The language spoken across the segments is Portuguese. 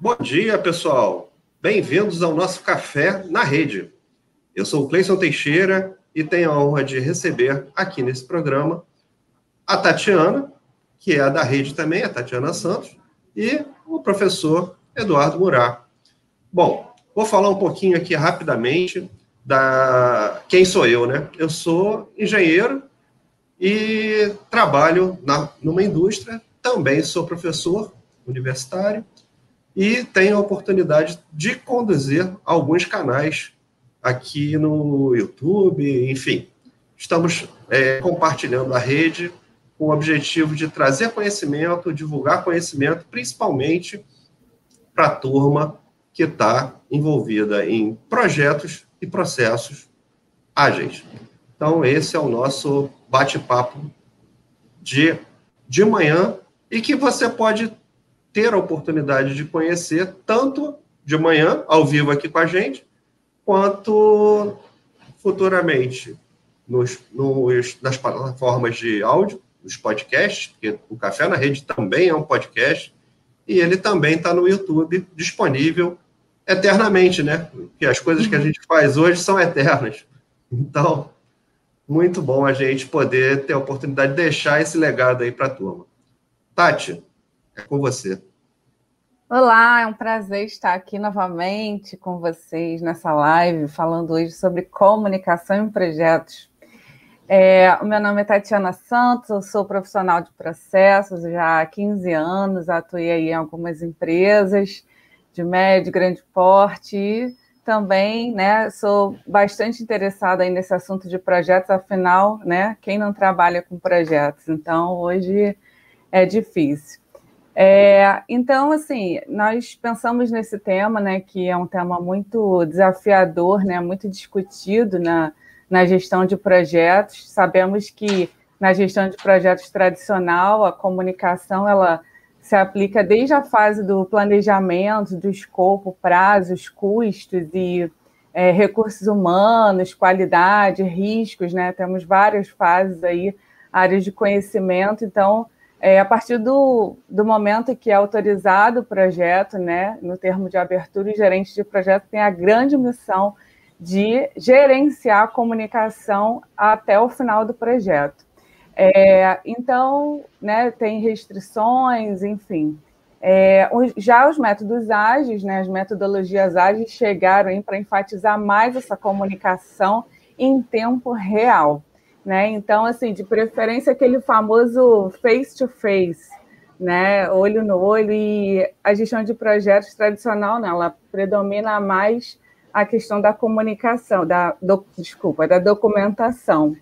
Bom dia, pessoal. Bem-vindos ao nosso Café na Rede. Eu sou o Cleison Teixeira e tenho a honra de receber aqui nesse programa a Tatiana, que é da rede também, a Tatiana Santos, e o professor Eduardo Murat. Bom, vou falar um pouquinho aqui rapidamente da quem sou eu, né? Eu sou engenheiro e trabalho na, numa indústria, também sou professor universitário e tenho a oportunidade de conduzir alguns canais aqui no YouTube, enfim. Estamos é, compartilhando a rede com o objetivo de trazer conhecimento, divulgar conhecimento, principalmente para a turma que está envolvida em projetos e processos ágeis. Então, esse é o nosso bate-papo de, de manhã e que você pode ter a oportunidade de conhecer tanto de manhã, ao vivo aqui com a gente, quanto futuramente nos, nos, nas plataformas de áudio, nos podcasts, porque o Café na Rede também é um podcast, e ele também está no YouTube, disponível eternamente, né? Porque as coisas que a gente faz hoje são eternas. Então, muito bom a gente poder ter a oportunidade de deixar esse legado aí para a turma. Tati, é com você. Olá, é um prazer estar aqui novamente com vocês nessa live, falando hoje sobre comunicação em projetos. É, o meu nome é Tatiana Santos, eu sou profissional de processos já há 15 anos, atuei em algumas empresas de médio e grande porte e também né, sou bastante interessada aí nesse assunto de projetos, afinal, né, quem não trabalha com projetos? Então, hoje é difícil. É, então, assim, nós pensamos nesse tema, né, que é um tema muito desafiador, né, muito discutido na, na gestão de projetos. Sabemos que na gestão de projetos tradicional, a comunicação ela se aplica desde a fase do planejamento, do escopo, prazos, custos e é, recursos humanos, qualidade, riscos, né? Temos várias fases aí, áreas de conhecimento. Então, é, a partir do, do momento que é autorizado o projeto, né, no termo de abertura, o gerente de projeto tem a grande missão de gerenciar a comunicação até o final do projeto. É, então, né, tem restrições, enfim. É, já os métodos ágeis, né, as metodologias ágeis chegaram para enfatizar mais essa comunicação em tempo real. Né? Então, assim, de preferência aquele famoso face-to-face, -face, né, olho no olho, e a gestão de projetos tradicional, né, ela predomina mais a questão da comunicação, da, do, desculpa, da documentação.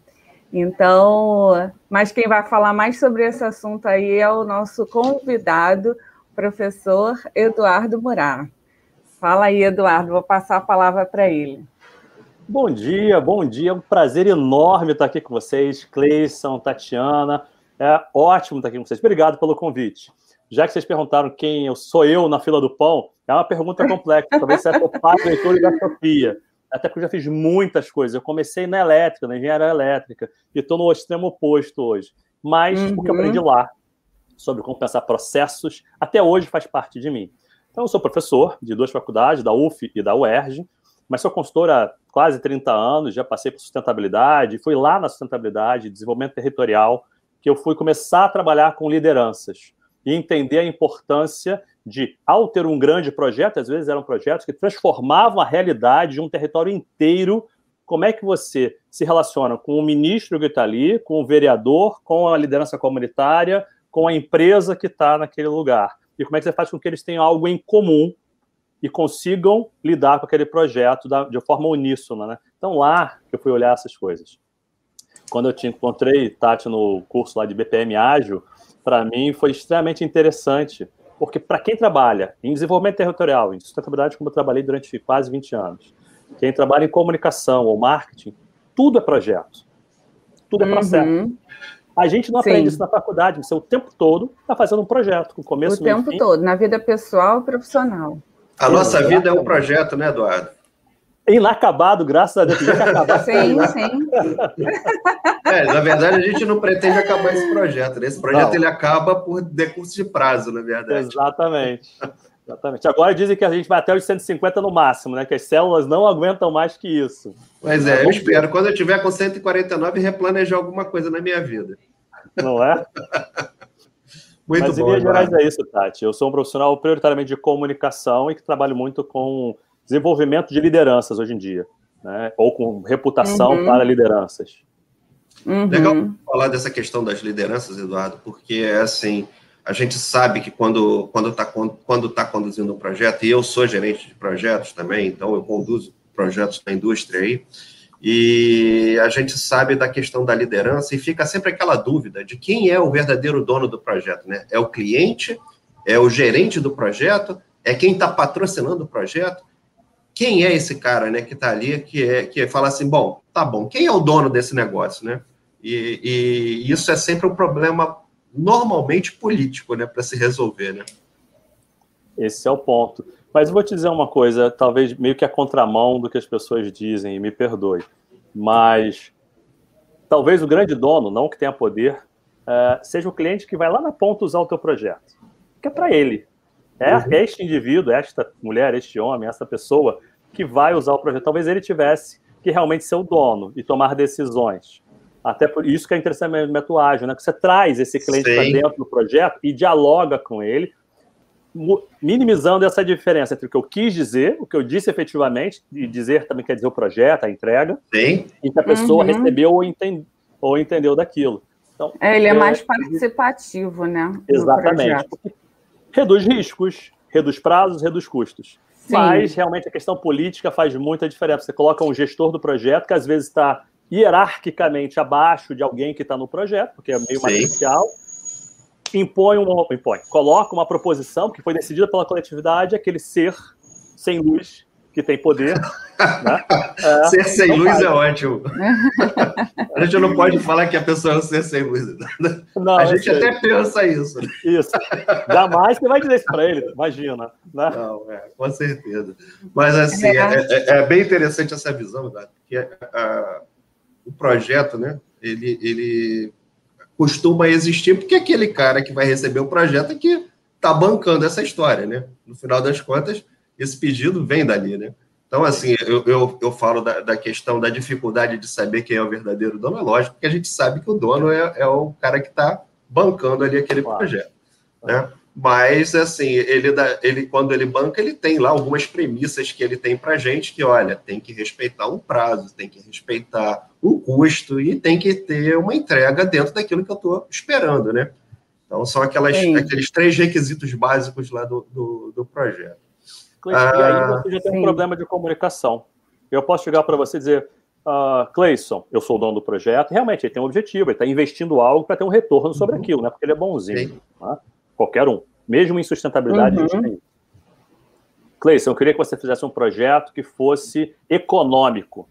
Então, mas quem vai falar mais sobre esse assunto aí é o nosso convidado, professor Eduardo Murat. Fala aí, Eduardo, vou passar a palavra para ele. Bom dia, bom dia. É um prazer enorme estar aqui com vocês, Cleison, Tatiana. É ótimo estar aqui com vocês. Obrigado pelo convite. Já que vocês perguntaram quem eu sou eu na fila do pão, é uma pergunta complexa. Talvez seja o pai, leitor da Sofia até porque eu já fiz muitas coisas. Eu comecei na elétrica, na engenharia elétrica, e estou no extremo oposto hoje. Mas uhum. o que eu aprendi uhum. lá sobre como pensar processos, até hoje faz parte de mim. Então, eu sou professor de duas faculdades, da UF e da UERJ, mas sou consultor há quase 30 anos, já passei por sustentabilidade, fui lá na sustentabilidade, desenvolvimento territorial, que eu fui começar a trabalhar com lideranças e entender a importância de, ao ter um grande projeto, às vezes eram projetos que transformavam a realidade de um território inteiro. Como é que você se relaciona com o ministro que está ali, com o vereador, com a liderança comunitária, com a empresa que está naquele lugar? E como é que você faz com que eles tenham algo em comum e consigam lidar com aquele projeto da, de forma uníssona, né? Então, lá que eu fui olhar essas coisas. Quando eu te encontrei, Tati, no curso lá de BPM Ágil, para mim foi extremamente interessante, porque para quem trabalha em desenvolvimento territorial, em sustentabilidade, como eu trabalhei durante quase 20 anos, quem trabalha em comunicação ou marketing, tudo é projeto. Tudo é processo. Uhum. A gente não Sim. aprende isso na faculdade, você o tempo todo está fazendo um projeto, com começo O tempo fim. todo, na vida pessoal e profissional. A nossa vida é um projeto, né, Eduardo? inacabado, graças a Deus. sim, sim. É, na verdade, a gente não pretende acabar esse projeto. Né? Esse projeto não. ele acaba por decurso de prazo, na verdade. Exatamente. Exatamente. Agora dizem que a gente vai até os 150 no máximo, né? Que as células não aguentam mais que isso. Pois é, eu espero. Quando eu tiver com 149, replanejar alguma coisa na minha vida. Não é? Muito Mas, bom. Em linhas gerais, é isso, Tati. Eu sou um profissional prioritariamente de comunicação e que trabalho muito com desenvolvimento de lideranças hoje em dia, né? ou com reputação uhum. para lideranças. Uhum. Legal falar dessa questão das lideranças, Eduardo, porque é assim, a gente sabe que quando quando está quando tá conduzindo um projeto, e eu sou gerente de projetos também, então eu conduzo projetos na indústria aí, e a gente sabe da questão da liderança e fica sempre aquela dúvida de quem é o verdadeiro dono do projeto, né? É o cliente? É o gerente do projeto? É quem está patrocinando o projeto? Quem é esse cara, né, que está ali, que é que fala assim, bom, tá bom, quem é o dono desse negócio, né? E, e isso é sempre um problema normalmente político, né, para se resolver, né? Esse é o ponto. Mas vou te dizer uma coisa, talvez meio que a contramão do que as pessoas dizem, e me perdoe. Mas talvez o grande dono, não que tenha poder, uh, seja o cliente que vai lá na ponta usar o teu projeto. Que é para ele. É uhum. este indivíduo, esta mulher, este homem, essa pessoa que vai usar o projeto. Talvez ele tivesse que realmente ser o dono e tomar decisões. Até por isso que é interessante a metuagem, né? Que você traz esse cliente para dentro do projeto e dialoga com ele, minimizando essa diferença entre o que eu quis dizer, o que eu disse efetivamente, e dizer também quer dizer o projeto, a entrega, Sim. e que a pessoa uhum. recebeu ou, entende, ou entendeu daquilo. Então, é, ele é, é mais participativo, né? Exatamente. Reduz riscos, reduz prazos, reduz custos. Sim. Mas realmente a questão política faz muita diferença. Você coloca um gestor do projeto que às vezes está hierarquicamente abaixo de alguém que está no projeto, porque é meio Sim. matricial impõe uma, impõe, coloca uma proposição que foi decidida pela coletividade, aquele ser sem luz que tem poder. Né? É, ser sem luz é ótimo. a gente não pode falar que a pessoa é um ser sem luz. Não, a gente até pensa isso. Isso. Jamais você vai dizer isso para ele, imagina. Né? Não, é, com certeza. Mas assim, é, é, é, é bem interessante essa visão, porque a, o projeto, né? Ele, ele costuma existir, porque aquele cara que vai receber o projeto é que está bancando essa história, né? No final das contas, esse pedido vem dali, né? Então, assim, eu, eu, eu falo da, da, questão da dificuldade de saber quem é o verdadeiro dono, é lógico que a gente sabe que o dono é, é o cara que está bancando ali aquele claro. projeto, né? Mas, assim, ele, dá, ele, quando ele banca, ele tem lá algumas premissas que ele tem para gente, que, olha, tem que respeitar um prazo, tem que respeitar um custo e tem que ter uma entrega dentro daquilo que eu estou esperando, né? Então, são aquelas, aqueles três requisitos básicos lá do, do, do projeto. e aí ah, você já tem sim. um problema de comunicação. Eu posso chegar para você e dizer, uh, Cleison, eu sou o dono do projeto, realmente ele tem um objetivo, ele está investindo algo para ter um retorno sobre uhum. aquilo, né? Porque ele é bonzinho. Tá? Qualquer um. Mesmo em sustentabilidade, uhum. a gente tem. Cleison, eu queria que você fizesse um projeto que fosse econômico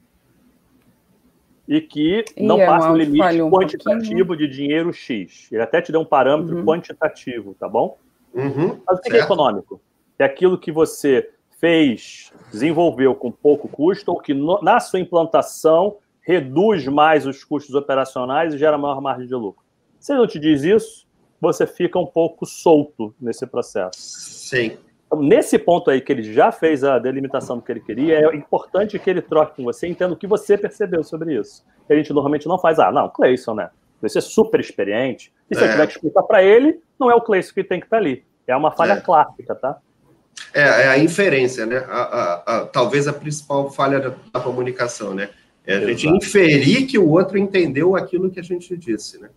e que não é passe do limite um quantitativo pouquinho. de dinheiro X. Ele até te deu um parâmetro uhum. quantitativo, tá bom? Uhum. Mas o que é econômico? É aquilo que você fez, desenvolveu com pouco custo ou que no, na sua implantação reduz mais os custos operacionais e gera maior margem de lucro. Se ele não te diz isso, você fica um pouco solto nesse processo. Sim. Então, nesse ponto aí que ele já fez a delimitação do que ele queria, é importante que ele troque com você, entenda o que você percebeu sobre isso. A gente normalmente não faz, ah, não, Cleison, né? Você é super experiente. E se é. eu tiver que explicar para ele, não é o Cleison que tem que estar tá ali. É uma falha é. clássica, tá? É, é, a inferência, né? A, a, a, talvez a principal falha da, da comunicação, né? É a Exato. gente inferir que o outro entendeu aquilo que a gente disse, né?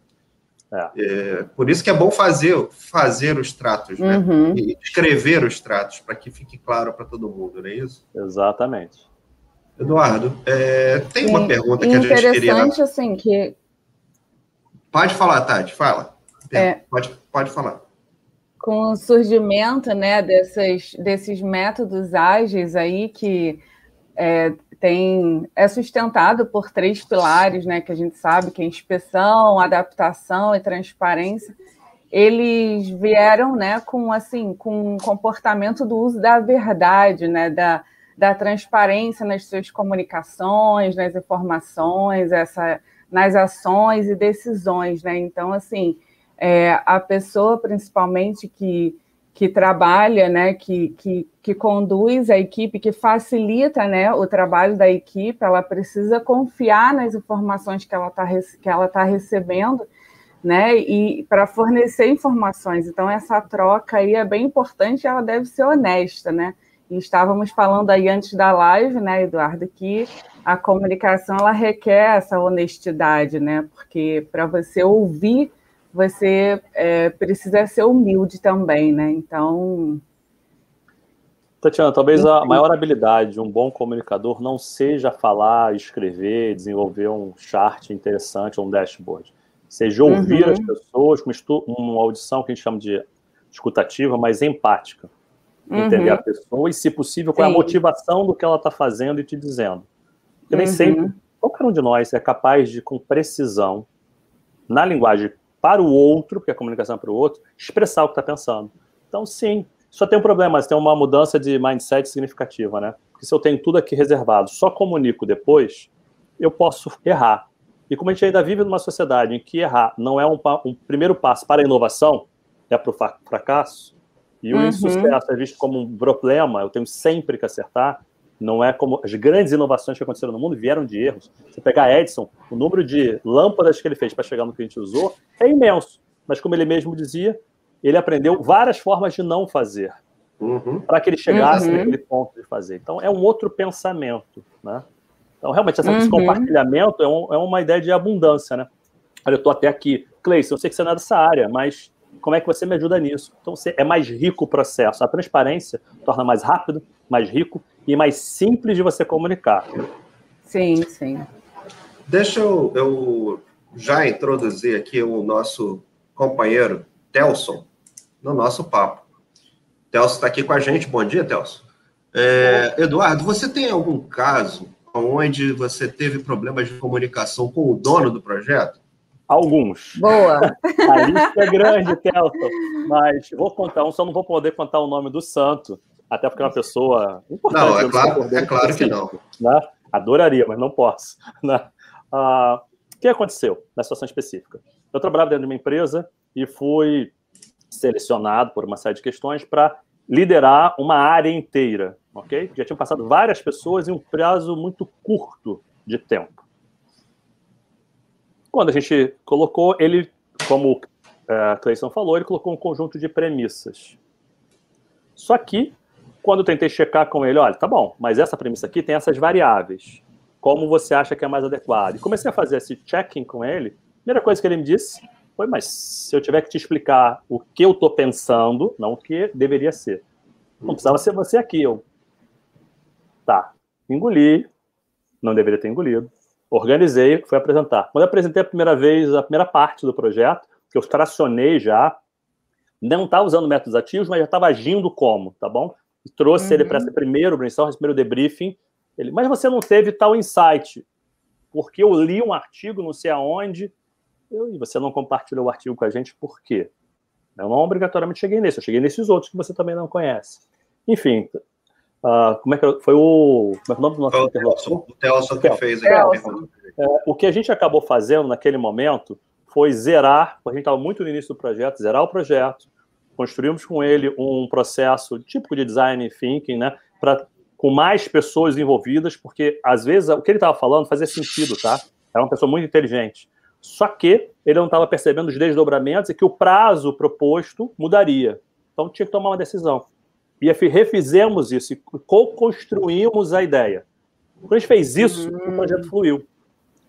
É. É, por isso que é bom fazer, fazer os tratos, né? Uhum. E escrever os tratos, para que fique claro para todo mundo, não é isso? Exatamente. Eduardo, é, tem Sim. uma pergunta que a gente queria... Interessante, assim, que... Pode falar, Tati, fala. É, pode, pode falar. Com o surgimento, né, desses, desses métodos ágeis aí que é, tem, é sustentado por três pilares, né, que a gente sabe que é inspeção, adaptação e transparência. Eles vieram, né, com assim, com um comportamento do uso da verdade, né, da, da transparência nas suas comunicações, nas informações, essa, nas ações e decisões, né? Então, assim, é, a pessoa principalmente que que trabalha, né, que, que, que conduz a equipe, que facilita né, o trabalho da equipe, ela precisa confiar nas informações que ela está tá recebendo, né, e para fornecer informações. Então, essa troca aí é bem importante, ela deve ser honesta, né? E estávamos falando aí antes da live, né, Eduardo, que a comunicação ela requer essa honestidade, né? Porque para você ouvir você é, precisa ser humilde também, né? Então. Tatiana, talvez a maior habilidade de um bom comunicador não seja falar, escrever, desenvolver um chart interessante ou um dashboard. Seja ouvir uhum. as pessoas com uma audição que a gente chama de escutativa, mas empática. Uhum. Entender a pessoa e, se possível, qual é a motivação do que ela está fazendo e te dizendo. Porque nem uhum. sempre, qualquer um de nós é capaz de, com precisão, na linguagem para o outro, porque a comunicação é para o outro, expressar o que está pensando. Então, sim, só tem um problema, mas tem uma mudança de mindset significativa, né? Porque se eu tenho tudo aqui reservado, só comunico depois, eu posso errar. E como a gente ainda vive numa sociedade em que errar não é um, um primeiro passo para a inovação, é para o fracasso, e o uhum. insucesso é visto como um problema, eu tenho sempre que acertar, não é como as grandes inovações que aconteceram no mundo vieram de erros. Você pegar Edison, o número de lâmpadas que ele fez para chegar no que a gente usou é imenso. Mas como ele mesmo dizia, ele aprendeu várias formas de não fazer uhum. para que ele chegasse uhum. naquele ponto de fazer. Então é um outro pensamento, né? Então realmente essa, uhum. esse compartilhamento é, um, é, uma ideia de abundância, né? Olha, eu estou até aqui, Cleison, eu sei que você não é dessa área, mas como é que você me ajuda nisso? Então é mais rico o processo. A transparência torna mais rápido, mais rico e mais simples de você comunicar. Sim, sim. Deixa eu, eu já introduzir aqui o nosso companheiro Telson no nosso papo. Telson está aqui com a gente. Bom dia, Telson. É, Eduardo, você tem algum caso onde você teve problemas de comunicação com o dono do projeto? Alguns. Boa. A lista é grande, Telson. Mas vou contar um, só não vou poder contar o nome do santo, até porque é uma pessoa importante. Não, é claro, é claro que não. Né? Adoraria, mas não posso. Né? Ah, o que aconteceu na situação específica? Eu trabalhava dentro de uma empresa e fui selecionado por uma série de questões para liderar uma área inteira, ok? Já tinham passado várias pessoas em um prazo muito curto de tempo. Quando a gente colocou, ele, como a uh, Cleison falou, ele colocou um conjunto de premissas. Só que quando eu tentei checar com ele, olha, tá bom, mas essa premissa aqui tem essas variáveis. Como você acha que é mais adequado? E comecei a fazer esse checking com ele. A primeira coisa que ele me disse foi, mas se eu tiver que te explicar o que eu estou pensando, não o que deveria ser. Não precisava ser você aqui. Eu, tá, engoli, não deveria ter engolido. Organizei, fui apresentar. Quando eu apresentei a primeira vez, a primeira parte do projeto, que eu tracionei já, não estava usando métodos ativos, mas já estava agindo como, tá bom? Trouxe uhum. ele para esse primeiro brainstorm, esse primeiro debriefing. Ele, mas você não teve tal insight, porque eu li um artigo, não sei aonde, eu, e você não compartilhou o artigo com a gente, por quê? Eu não obrigatoriamente cheguei nesse, eu cheguei nesses outros que você também não conhece. Enfim, uh, como é que foi o. Como é, é o nome do nosso interlocutor? O Telson que fez a pergunta. É, o que a gente acabou fazendo naquele momento foi zerar, a gente estava muito no início do projeto, zerar o projeto, construímos com ele um processo típico de design thinking, né, para com mais pessoas envolvidas, porque às vezes o que ele estava falando fazia sentido, tá? Era uma pessoa muito inteligente. Só que ele não estava percebendo os desdobramentos e que o prazo proposto mudaria. Então tinha que tomar uma decisão. E refizemos isso e co-construímos a ideia. Quando a gente fez isso, uhum. o projeto fluiu.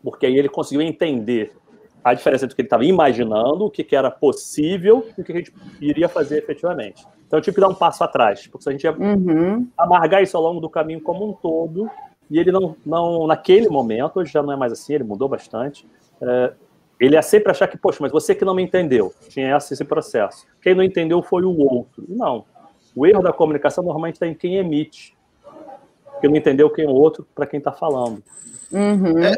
Porque aí ele conseguiu entender a diferença entre o que ele estava imaginando, o que, que, era possível e o que a gente iria fazer efetivamente. Então eu tive que dar um passo atrás, porque se a gente ia uhum. amargar isso ao longo do caminho como um todo, e ele não, não naquele momento, hoje já não é mais assim, ele mudou bastante, é, ele ia sempre achar que, poxa, mas você que não me entendeu, tinha esse, esse processo. Quem não entendeu foi o outro. Não. O erro da comunicação normalmente está em quem emite, que não entendeu quem é o outro para quem está falando. Uhum. É,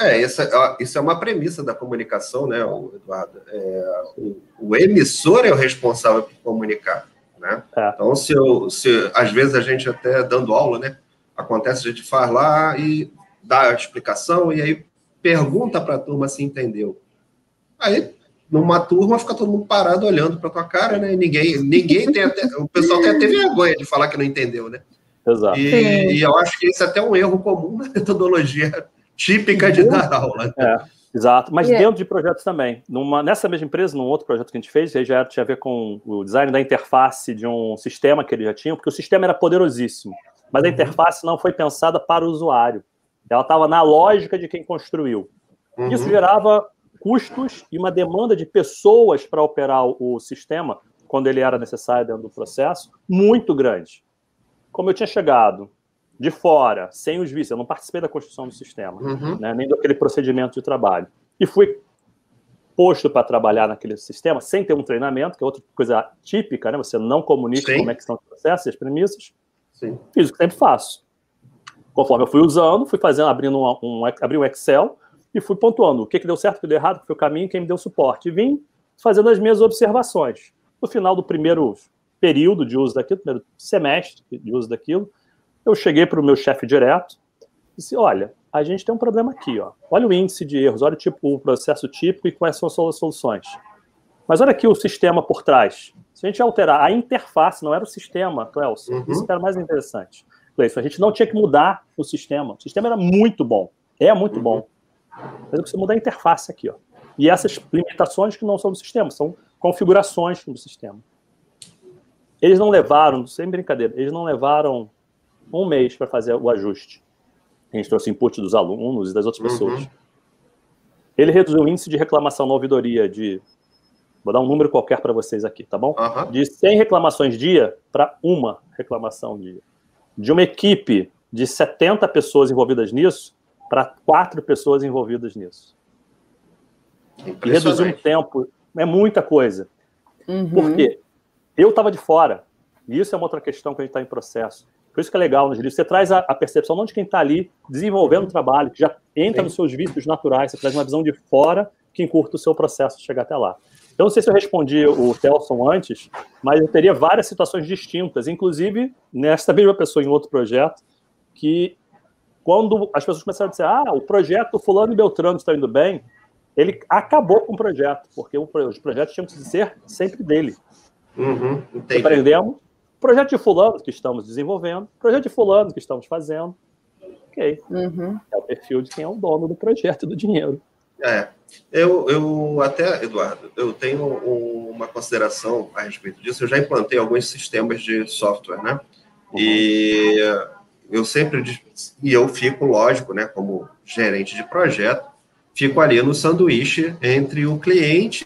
é, essa, isso é uma premissa da comunicação, né, Eduardo? É, o, o, emissor é o responsável por comunicar, né? É. Então, se, eu, se às vezes a gente até dando aula, né, acontece a gente faz lá e dá a explicação e aí pergunta para a turma se entendeu. Aí numa turma fica todo mundo parado olhando para tua cara, né? E ninguém, ninguém tem até, o pessoal tem até vergonha de falar que não entendeu, né? Exato. E, e eu acho que isso é até um erro comum na metodologia típica de dar aula. É, exato, mas yeah. dentro de projetos também. Numa, nessa mesma empresa, num outro projeto que a gente fez, aí já tinha a ver com o design da interface de um sistema que eles já tinham, porque o sistema era poderosíssimo, mas a uhum. interface não foi pensada para o usuário. Ela estava na lógica de quem construiu. Uhum. Isso gerava custos e uma demanda de pessoas para operar o sistema, quando ele era necessário dentro do processo, muito grande. Como eu tinha chegado de fora, sem os vícios, eu não participei da construção do sistema, uhum. né, nem daquele procedimento de trabalho. E fui posto para trabalhar naquele sistema sem ter um treinamento, que é outra coisa típica, né? Você não comunica Sim. como é que são os processos e as premissas. Sim. Fiz o que sempre faço. Conforme eu fui usando, fui fazendo, abrindo um, um, abri um Excel e fui pontuando o que, que deu certo, o que deu errado, que foi o caminho, quem me deu suporte. E vim fazendo as minhas observações. No final do primeiro período de uso daquilo, primeiro semestre de uso daquilo, eu cheguei para o meu chefe direto e disse: olha, a gente tem um problema aqui, ó. Olha o índice de erros, olha o, tipo, o processo típico e quais são as soluções. Mas olha aqui o sistema por trás. Se a gente alterar a interface, não era o sistema, Cleuson, uhum. isso era mais interessante. Cleison, a gente não tinha que mudar o sistema. O sistema era muito bom, é muito uhum. bom. Mas eu preciso mudar a interface aqui, ó. E essas limitações que não são do sistema, são configurações do sistema. Eles não levaram, sem brincadeira, eles não levaram um mês para fazer o ajuste. A gente trouxe input dos alunos e das outras uhum. pessoas. Ele reduziu o índice de reclamação na ouvidoria de. Vou dar um número qualquer para vocês aqui, tá bom? Uhum. De 100 reclamações dia para uma reclamação dia. De uma equipe de 70 pessoas envolvidas nisso para quatro pessoas envolvidas nisso. E reduzir um tempo é muita coisa. Uhum. Por quê? Eu estava de fora. E isso é uma outra questão que a gente está em processo. Por isso que é legal nos livros. Você traz a, a percepção não de quem está ali desenvolvendo o trabalho, que já entra Sim. nos seus vícios naturais, você traz uma visão de fora que encurta o seu processo de chegar até lá. Então, não sei se eu respondi o Telson antes, mas eu teria várias situações distintas, inclusive nesta mesma pessoa em outro projeto, que quando as pessoas começaram a dizer, ah, o projeto Fulano e Beltrano está indo bem, ele acabou com o projeto, porque os projetos tinham que ser sempre dele. Uhum, Aprendemos. Projeto de fulano que estamos desenvolvendo, projeto de fulano que estamos fazendo. Ok. Uhum. É o perfil de quem é o dono do projeto e do dinheiro. É. Eu, eu até, Eduardo, eu tenho uma consideração a respeito disso. Eu já implantei alguns sistemas de software, né? Uhum. E eu sempre e eu fico, lógico, né, como gerente de projeto, fico ali no sanduíche entre o cliente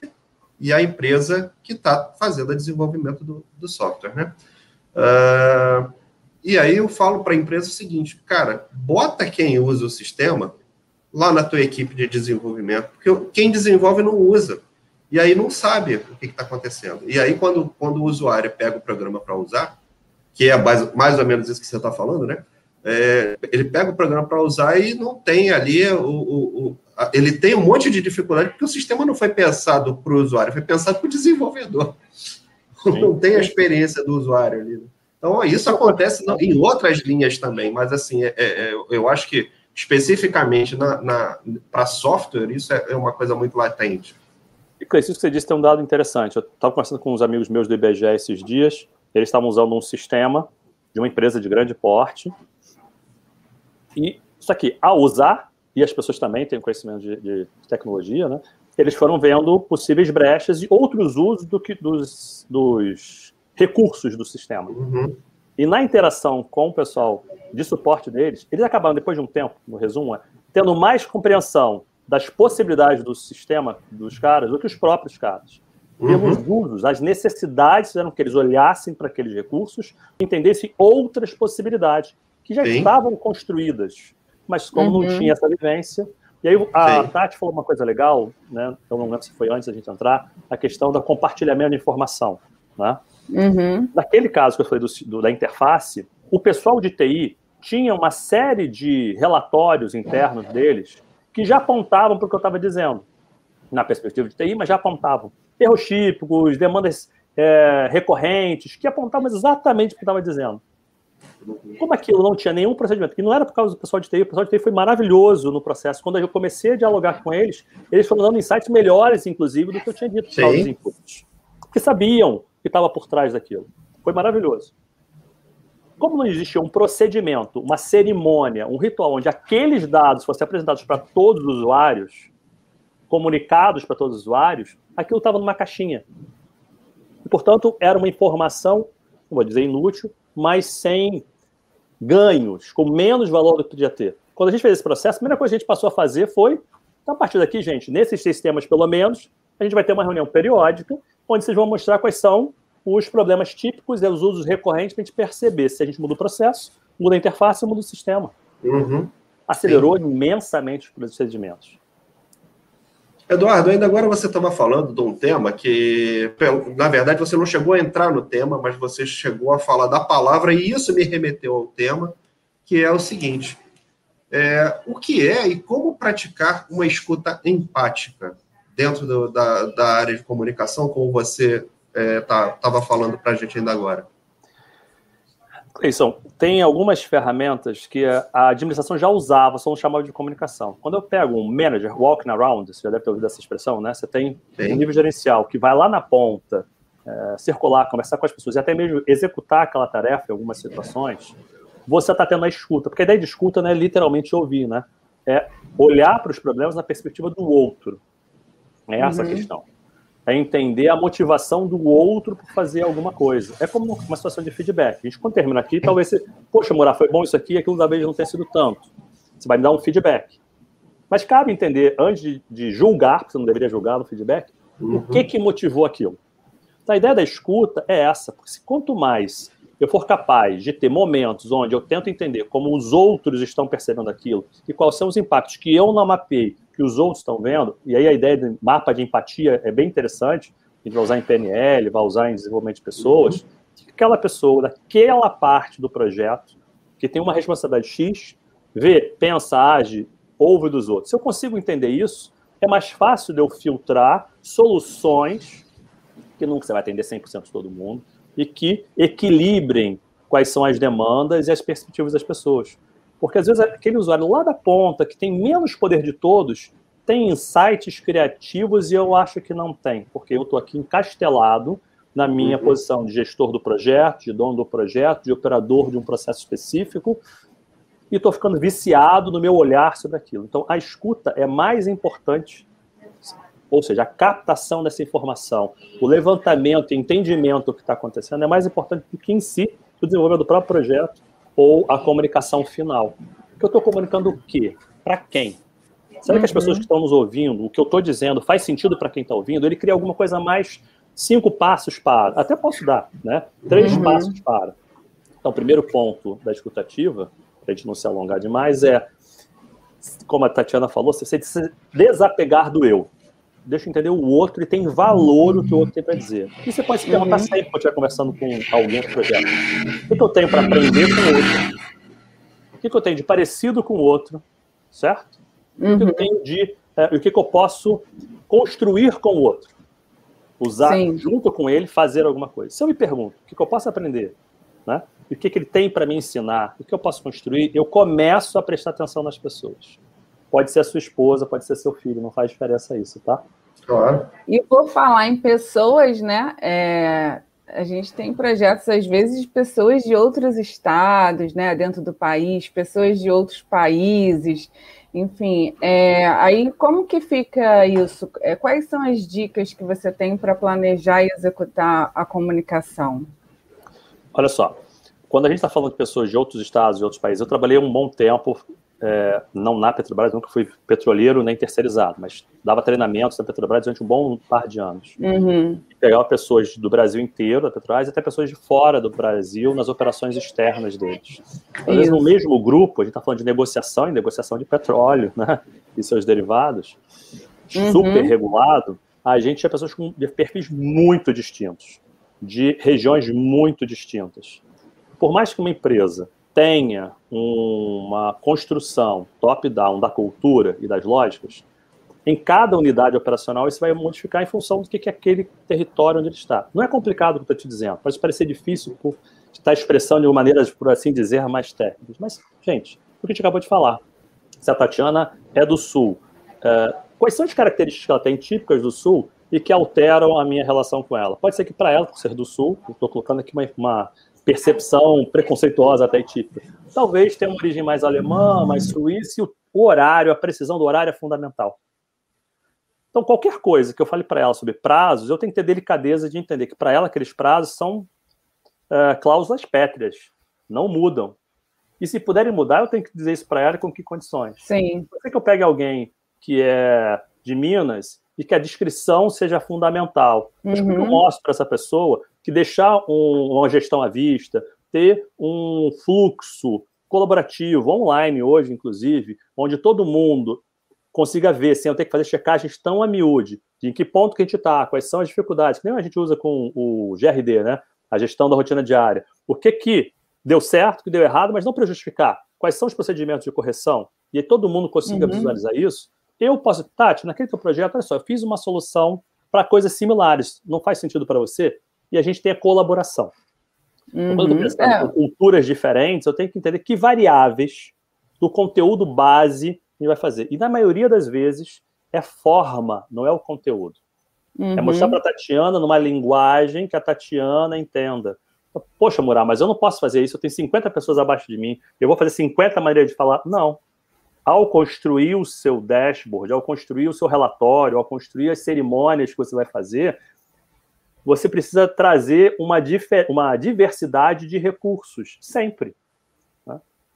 e a empresa que está fazendo o desenvolvimento do, do software, né? Uh, e aí eu falo para a empresa o seguinte, cara, bota quem usa o sistema lá na tua equipe de desenvolvimento, porque quem desenvolve não usa. E aí não sabe o que está acontecendo. E aí, quando, quando o usuário pega o programa para usar, que é mais, mais ou menos isso que você está falando, né? É, ele pega o programa para usar e não tem ali o, o, o, ele tem um monte de dificuldade porque o sistema não foi pensado para o usuário, foi pensado para o desenvolvedor. Sim. Não tem a experiência do usuário ali. Né? Então, isso acontece em outras linhas também, mas assim, é, é, eu acho que especificamente na, na para software, isso é, é, uma coisa muito latente. E com isso que você disse tem um dado interessante. Eu estava conversando com uns amigos meus do IBGE esses dias, eles estavam usando um sistema de uma empresa de grande porte, e isso aqui, ao usar, e as pessoas também têm conhecimento de, de tecnologia, né? Eles foram vendo possíveis brechas e outros usos do que dos, dos recursos do sistema. Uhum. E na interação com o pessoal de suporte deles, eles acabaram, depois de um tempo, no resumo, é, tendo mais compreensão das possibilidades do sistema dos caras do que os próprios caras. Uhum. Pelos usos, as necessidades fizeram que eles olhassem para aqueles recursos e entendessem outras possibilidades que já Sim. estavam construídas, mas como uhum. não tinha essa vivência. E aí a Sim. Tati falou uma coisa legal, né? Eu não lembro se foi antes da gente entrar, a questão do compartilhamento de informação. Né? Uhum. Naquele caso que eu falei do, do, da interface, o pessoal de TI tinha uma série de relatórios internos deles que já apontavam para o que eu estava dizendo, na perspectiva de TI, mas já apontavam erros típicos, demandas é, recorrentes, que apontavam exatamente o que eu estava dizendo. Como aquilo não tinha nenhum procedimento, que não era por causa do pessoal de TI, o pessoal de TI foi maravilhoso no processo. Quando eu comecei a dialogar com eles, eles foram dando insights melhores, inclusive, do que eu tinha dito por causa dos inputs. Porque sabiam que estava por trás daquilo. Foi maravilhoso. Como não existia um procedimento, uma cerimônia, um ritual onde aqueles dados fossem apresentados para todos os usuários, comunicados para todos os usuários, aquilo estava numa caixinha. E, portanto, era uma informação, vou dizer inútil, mas sem ganhos, com menos valor do que podia ter. Quando a gente fez esse processo, a primeira coisa que a gente passou a fazer foi, então, a partir daqui, gente, nesses sistemas, pelo menos, a gente vai ter uma reunião periódica, onde vocês vão mostrar quais são os problemas típicos e os usos recorrentes para a gente perceber se a gente muda o processo, muda a interface, muda o sistema. Uhum. Acelerou Sim. imensamente os procedimentos. Eduardo, ainda agora você estava falando de um tema que, na verdade, você não chegou a entrar no tema, mas você chegou a falar da palavra, e isso me remeteu ao tema, que é o seguinte: é, o que é e como praticar uma escuta empática dentro do, da, da área de comunicação, como você estava é, tá, falando para a gente ainda agora? Cleison, tem algumas ferramentas que a administração já usava, só não chamava de comunicação. Quando eu pego um manager, walking around, você já deve ter ouvido essa expressão, né? Você tem Sim. um nível gerencial que vai lá na ponta, é, circular, conversar com as pessoas e até mesmo executar aquela tarefa em algumas situações, você está tendo a escuta. Porque a ideia de escuta não é literalmente ouvir, né? É olhar para os problemas na perspectiva do outro. É essa uhum. a questão é entender a motivação do outro por fazer alguma coisa. É como uma situação de feedback. A gente, quando termina aqui, talvez você, poxa, Morar, foi bom isso aqui, aquilo da vez não tenha sido tanto. Você vai me dar um feedback. Mas cabe entender, antes de, de julgar, porque você não deveria julgar no feedback, uhum. o que, que motivou aquilo. Então, a ideia da escuta é essa, porque se quanto mais eu for capaz de ter momentos onde eu tento entender como os outros estão percebendo aquilo e quais são os impactos que eu não mapeei que os outros estão vendo, e aí a ideia de mapa de empatia é bem interessante, a gente vai usar em PNL, vai usar em desenvolvimento de pessoas, uhum. aquela pessoa daquela parte do projeto que tem uma responsabilidade X, vê, pensa, age, ouve dos outros. Se eu consigo entender isso, é mais fácil de eu filtrar soluções que nunca você vai atender 100% de todo mundo e que equilibrem quais são as demandas e as perspectivas das pessoas. Porque às vezes aquele usuário lá da ponta, que tem menos poder de todos, tem insights criativos e eu acho que não tem, porque eu estou aqui encastelado na minha uhum. posição de gestor do projeto, de dono do projeto, de operador de um processo específico, e estou ficando viciado no meu olhar sobre aquilo. Então, a escuta é mais importante, ou seja, a captação dessa informação, o levantamento, entendimento do que está acontecendo é mais importante do que em si o desenvolvimento do próprio projeto ou a comunicação final. Que eu estou comunicando o quê? Para quem? Será uhum. que as pessoas que estão nos ouvindo, o que eu estou dizendo, faz sentido para quem está ouvindo? Ele cria alguma coisa mais cinco passos para. Até posso dar, né? Três uhum. passos para. Então, o primeiro ponto da escutativa, para a gente não se alongar demais, é, como a Tatiana falou, você se desapegar do eu. Deixa eu entender o outro e tem valor o que o outro tem para dizer. E você pode se perguntar uhum. sempre quando estiver conversando com alguém do projeto. O que eu tenho para aprender com o outro? O que eu tenho de parecido com o outro? Certo? Uhum. O que eu uhum. tenho de. É, o que eu posso construir com o outro? Usar Sim. junto com ele, fazer alguma coisa. Se eu me pergunto o que eu posso aprender, né? o que, que ele tem para me ensinar, o que eu posso construir, eu começo a prestar atenção nas pessoas. Pode ser a sua esposa, pode ser seu filho, não faz diferença isso, tá? Claro. E por falar em pessoas, né? É, a gente tem projetos, às vezes, de pessoas de outros estados, né, dentro do país, pessoas de outros países, enfim. É, aí, como que fica isso? É, quais são as dicas que você tem para planejar e executar a comunicação? Olha só, quando a gente está falando de pessoas de outros estados, de outros países, eu trabalhei um bom tempo é, não na Petrobras, nunca fui petroleiro nem terceirizado, mas dava treinamentos na Petrobras durante um bom par de anos. Uhum. Pegava pessoas do Brasil inteiro, da Petrobras, e até pessoas de fora do Brasil nas operações externas deles. Às vezes, no mesmo grupo, a gente está falando de negociação e negociação de petróleo né, e seus derivados, uhum. super regulado, a gente tinha pessoas com perfis muito distintos, de regiões muito distintas. Por mais que uma empresa tenha uma construção top-down da cultura e das lógicas, em cada unidade operacional isso vai modificar em função do que é aquele território onde ele está. Não é complicado o que eu estou te dizendo, pode parecer difícil por estar expressando de maneiras, por assim dizer, mais técnicas. Mas, gente, o que a gente acabou de falar. Se a Tatiana é do Sul, é, quais são as características que ela tem típicas do Sul e que alteram a minha relação com ela? Pode ser que para ela, por ser do Sul, estou colocando aqui uma, uma percepção preconceituosa até típica. Talvez tenha uma origem mais alemã, mais suíça, e o horário, a precisão do horário é fundamental. Então, qualquer coisa que eu fale para ela sobre prazos, eu tenho que ter delicadeza de entender que para ela aqueles prazos são uh, cláusulas pétreas, não mudam. E se puderem mudar, eu tenho que dizer isso para ela com que condições. Sim. Pode ser que eu pegue alguém que é de Minas e que a descrição seja fundamental. Mas como eu uhum. mostro para essa pessoa que deixar um, uma gestão à vista, ter um fluxo colaborativo, online hoje, inclusive, onde todo mundo consiga ver, sem eu ter que fazer checagens tão a miúde, de em que ponto que a gente está, quais são as dificuldades, que nem a gente usa com o GRD, né? A gestão da rotina diária. O que que deu certo, o que deu errado, mas não para justificar. Quais são os procedimentos de correção? E aí todo mundo consiga uhum. visualizar isso. Eu posso, Tati, naquele teu projeto, olha só, eu fiz uma solução para coisas similares. Não faz sentido para você? E a gente tem a colaboração. Uhum. Quando eu pensando é. culturas diferentes, eu tenho que entender que variáveis do conteúdo base gente vai fazer. E na maioria das vezes é forma, não é o conteúdo. Uhum. É mostrar para a Tatiana numa linguagem que a Tatiana entenda. Poxa, Murá, mas eu não posso fazer isso, eu tenho 50 pessoas abaixo de mim, eu vou fazer 50 maneiras de falar. Não. Ao construir o seu dashboard, ao construir o seu relatório, ao construir as cerimônias que você vai fazer, você precisa trazer uma, uma diversidade de recursos, sempre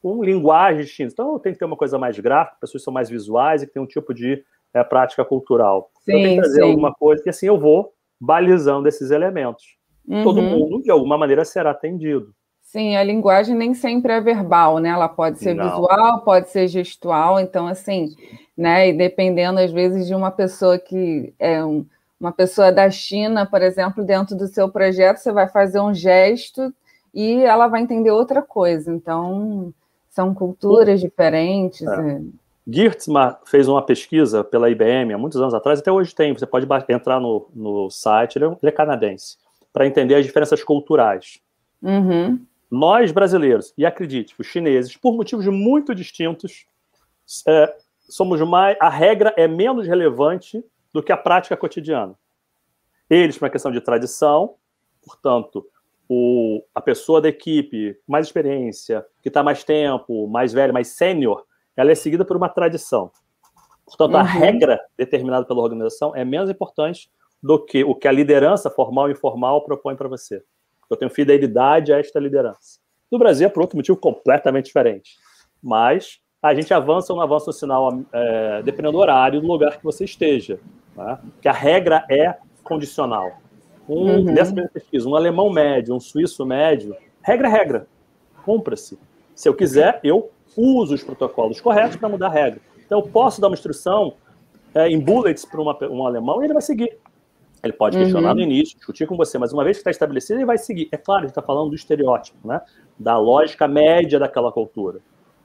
com linguagens distintas. Então, tem que ter uma coisa mais gráfica, pessoas são mais visuais e que tem um tipo de é, prática cultural. Sim, então, tem que trazer sim. alguma coisa, e assim eu vou balizando esses elementos. Uhum. Todo mundo, de alguma maneira, será atendido. Sim, a linguagem nem sempre é verbal, né? Ela pode ser Não. visual, pode ser gestual, então, assim, né? E dependendo, às vezes, de uma pessoa que é um, uma pessoa da China, por exemplo, dentro do seu projeto, você vai fazer um gesto e ela vai entender outra coisa. Então, são culturas diferentes. É. é. Fez uma pesquisa pela IBM há muitos anos atrás, até hoje tem, você pode entrar no, no site, ele é, ele é canadense, para entender as diferenças culturais. Uhum. Nós, brasileiros, e acredite, os chineses, por motivos muito distintos, é, somos mais. A regra é menos relevante do que a prática cotidiana. Eles, para a questão de tradição, portanto, o, a pessoa da equipe mais experiência, que está mais tempo, mais velho, mais sênior, ela é seguida por uma tradição. Portanto, uhum. a regra determinada pela organização é menos importante do que o que a liderança formal e informal propõe para você. Eu tenho fidelidade a esta liderança. No Brasil é por outro motivo completamente diferente. Mas a gente avança ou não avança o sinal é, dependendo do horário do lugar que você esteja. Tá? Que a regra é condicional. Um, uhum. Dessa mesma pesquisa, um alemão médio, um suíço médio, regra é regra. Compra-se. Se eu quiser, eu uso os protocolos corretos para mudar a regra. Então, eu posso dar uma instrução é, em bullets para um alemão e ele vai seguir. Ele pode questionar uhum. no início, discutir com você, mas uma vez que está estabelecido, ele vai seguir. É claro, a gente está falando do estereótipo, né? da lógica média daquela cultura.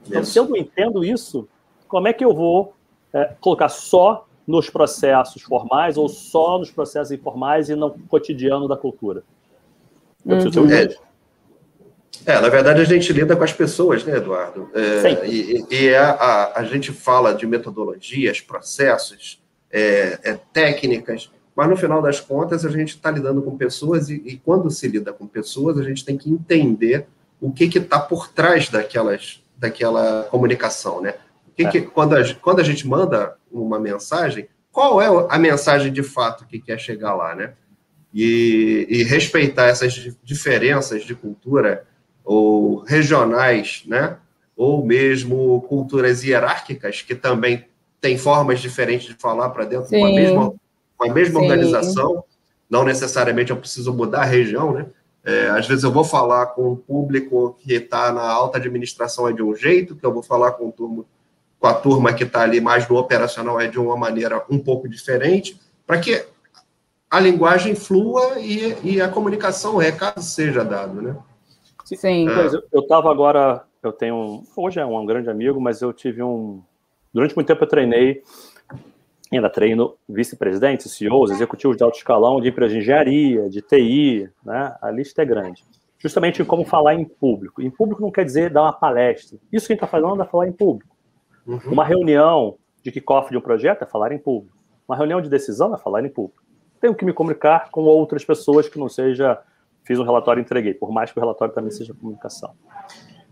Então, se eu não entendo isso, como é que eu vou é, colocar só nos processos formais ou só nos processos informais e no cotidiano da cultura. Eu preciso uhum. ter um é, na verdade, a gente lida com as pessoas, né, Eduardo? É, e, e é a, a, gente fala de metodologias, processos, é, é, técnicas, mas no final das contas a gente está lidando com pessoas e, e, quando se lida com pessoas, a gente tem que entender o que está por trás daquelas, daquela comunicação, né? Que que, quando, a, quando a gente manda uma mensagem, qual é a mensagem de fato que quer chegar lá, né? E, e respeitar essas diferenças de cultura ou regionais, né? Ou mesmo culturas hierárquicas que também têm formas diferentes de falar para dentro Sim. com a mesma, com a mesma organização. Não necessariamente eu preciso mudar a região, né? É, às vezes eu vou falar com um público que está na alta administração é de um jeito, que eu vou falar com um turno com a turma que está ali mais no operacional é de uma maneira um pouco diferente, para que a linguagem flua e, e, a comunicação, o recado seja dado, né? Sim. É. Eu estava agora, eu tenho, hoje é um grande amigo, mas eu tive um, durante muito tempo eu treinei, ainda treino vice-presidentes, CEOs, executivos de alto escalão de empresas de engenharia, de TI, né? A lista é grande. justamente em como falar em público. Em público não quer dizer dar uma palestra. Isso que a gente está fazendo é falar em público. Uhum. Uma reunião de kickoff de um projeto é falar em público. Uma reunião de decisão é falar em público. Tenho que me comunicar com outras pessoas que não seja fiz um relatório e entreguei, por mais que o relatório também seja comunicação.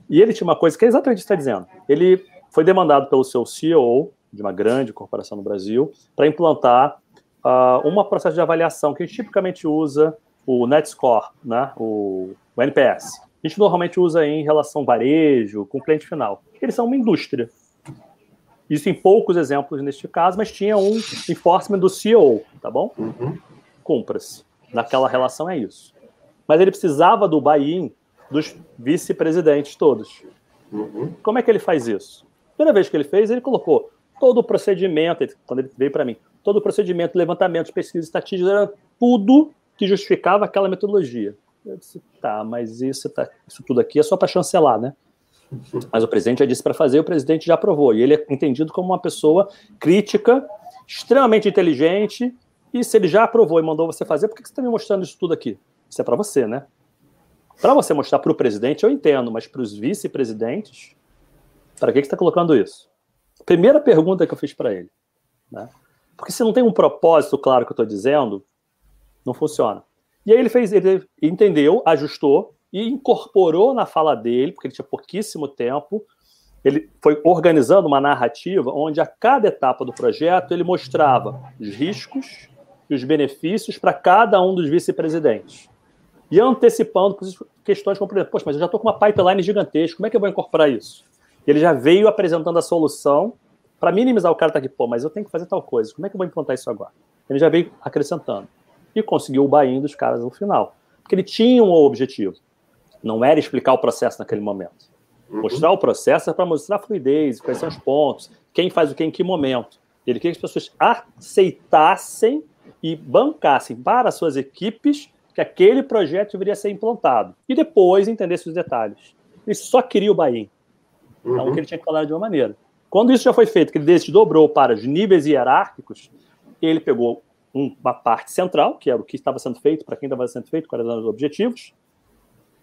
E ele tinha uma coisa que é exatamente o que está dizendo. Ele foi demandado pelo seu CEO de uma grande corporação no Brasil para implantar uh, um processo de avaliação que a gente tipicamente usa o NetScore, né, o, o NPS. A gente normalmente usa em relação varejo, com cliente final. Eles são uma indústria. Isso em poucos exemplos neste caso, mas tinha um enforcement do CEO, tá bom? Uhum. Cumpra-se. Naquela relação é isso. Mas ele precisava do buy-in dos vice-presidentes todos. Uhum. Como é que ele faz isso? Primeira vez que ele fez, ele colocou todo o procedimento, quando ele veio para mim, todo o procedimento, levantamento, pesquisa, estatística, era tudo que justificava aquela metodologia. Eu disse, tá, mas isso, tá, isso tudo aqui é só para chancelar, né? Mas o presidente já disse para fazer, o presidente já aprovou. E ele é entendido como uma pessoa crítica, extremamente inteligente. E se ele já aprovou e mandou você fazer, por que você está me mostrando isso tudo aqui? Isso é para você, né? Para você mostrar para o presidente, eu entendo, mas para os vice-presidentes, para que, que você está colocando isso? Primeira pergunta que eu fiz para ele. Né? Porque se não tem um propósito claro que eu estou dizendo, não funciona. E aí ele fez, ele entendeu, ajustou e incorporou na fala dele, porque ele tinha pouquíssimo tempo, ele foi organizando uma narrativa onde a cada etapa do projeto ele mostrava os riscos e os benefícios para cada um dos vice-presidentes. E antecipando questões como, por exemplo, poxa, mas eu já estou com uma pipeline gigantesca, como é que eu vou incorporar isso? E ele já veio apresentando a solução para minimizar o cara tá aqui, pô, mas eu tenho que fazer tal coisa, como é que eu vou implantar isso agora? Ele já veio acrescentando e conseguiu o buy dos caras no final. Porque ele tinha um objetivo. Não era explicar o processo naquele momento. Uhum. Mostrar o processo é para mostrar a fluidez, quais são os pontos, quem faz o que em que momento. Ele queria que as pessoas aceitassem e bancassem para as suas equipes que aquele projeto deveria ser implantado. E depois entendesse os detalhes. Ele só queria o buy Uhum. Então, que ele tinha que falar de uma maneira. Quando isso já foi feito, que ele desdobrou para os níveis hierárquicos, ele pegou uma parte central, que era o que estava sendo feito, para quem estava sendo feito, quais eram os objetivos,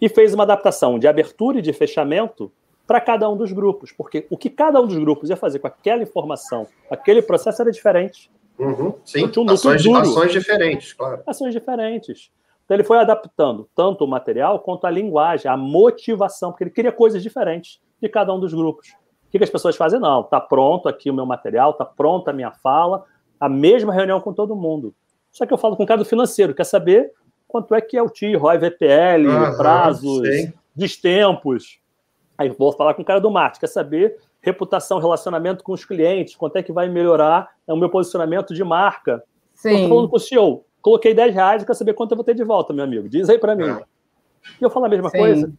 e fez uma adaptação de abertura e de fechamento para cada um dos grupos, porque o que cada um dos grupos ia fazer com aquela informação, aquele processo era diferente. Uhum, sim, um ações, ações diferentes, claro. Ações diferentes. Então ele foi adaptando tanto o material quanto a linguagem, a motivação, porque ele queria coisas diferentes de cada um dos grupos. O que, as pessoas fazem? Não, está pronto aqui o meu material, está pronta a minha fala, a mesma reunião com todo mundo. Só que eu falo com o cara do financeiro, quer saber quanto é que é o TI, ROI, VPL, uhum, prazos, sim. destempos. Aí vou falar com o cara do marketing, quer saber reputação, relacionamento com os clientes, quanto é que vai melhorar o meu posicionamento de marca. Sim. Estou falando com o CEO, coloquei 10 reais, quer saber quanto eu vou ter de volta, meu amigo. Diz aí para mim. É. E eu falo a mesma Sim. coisa?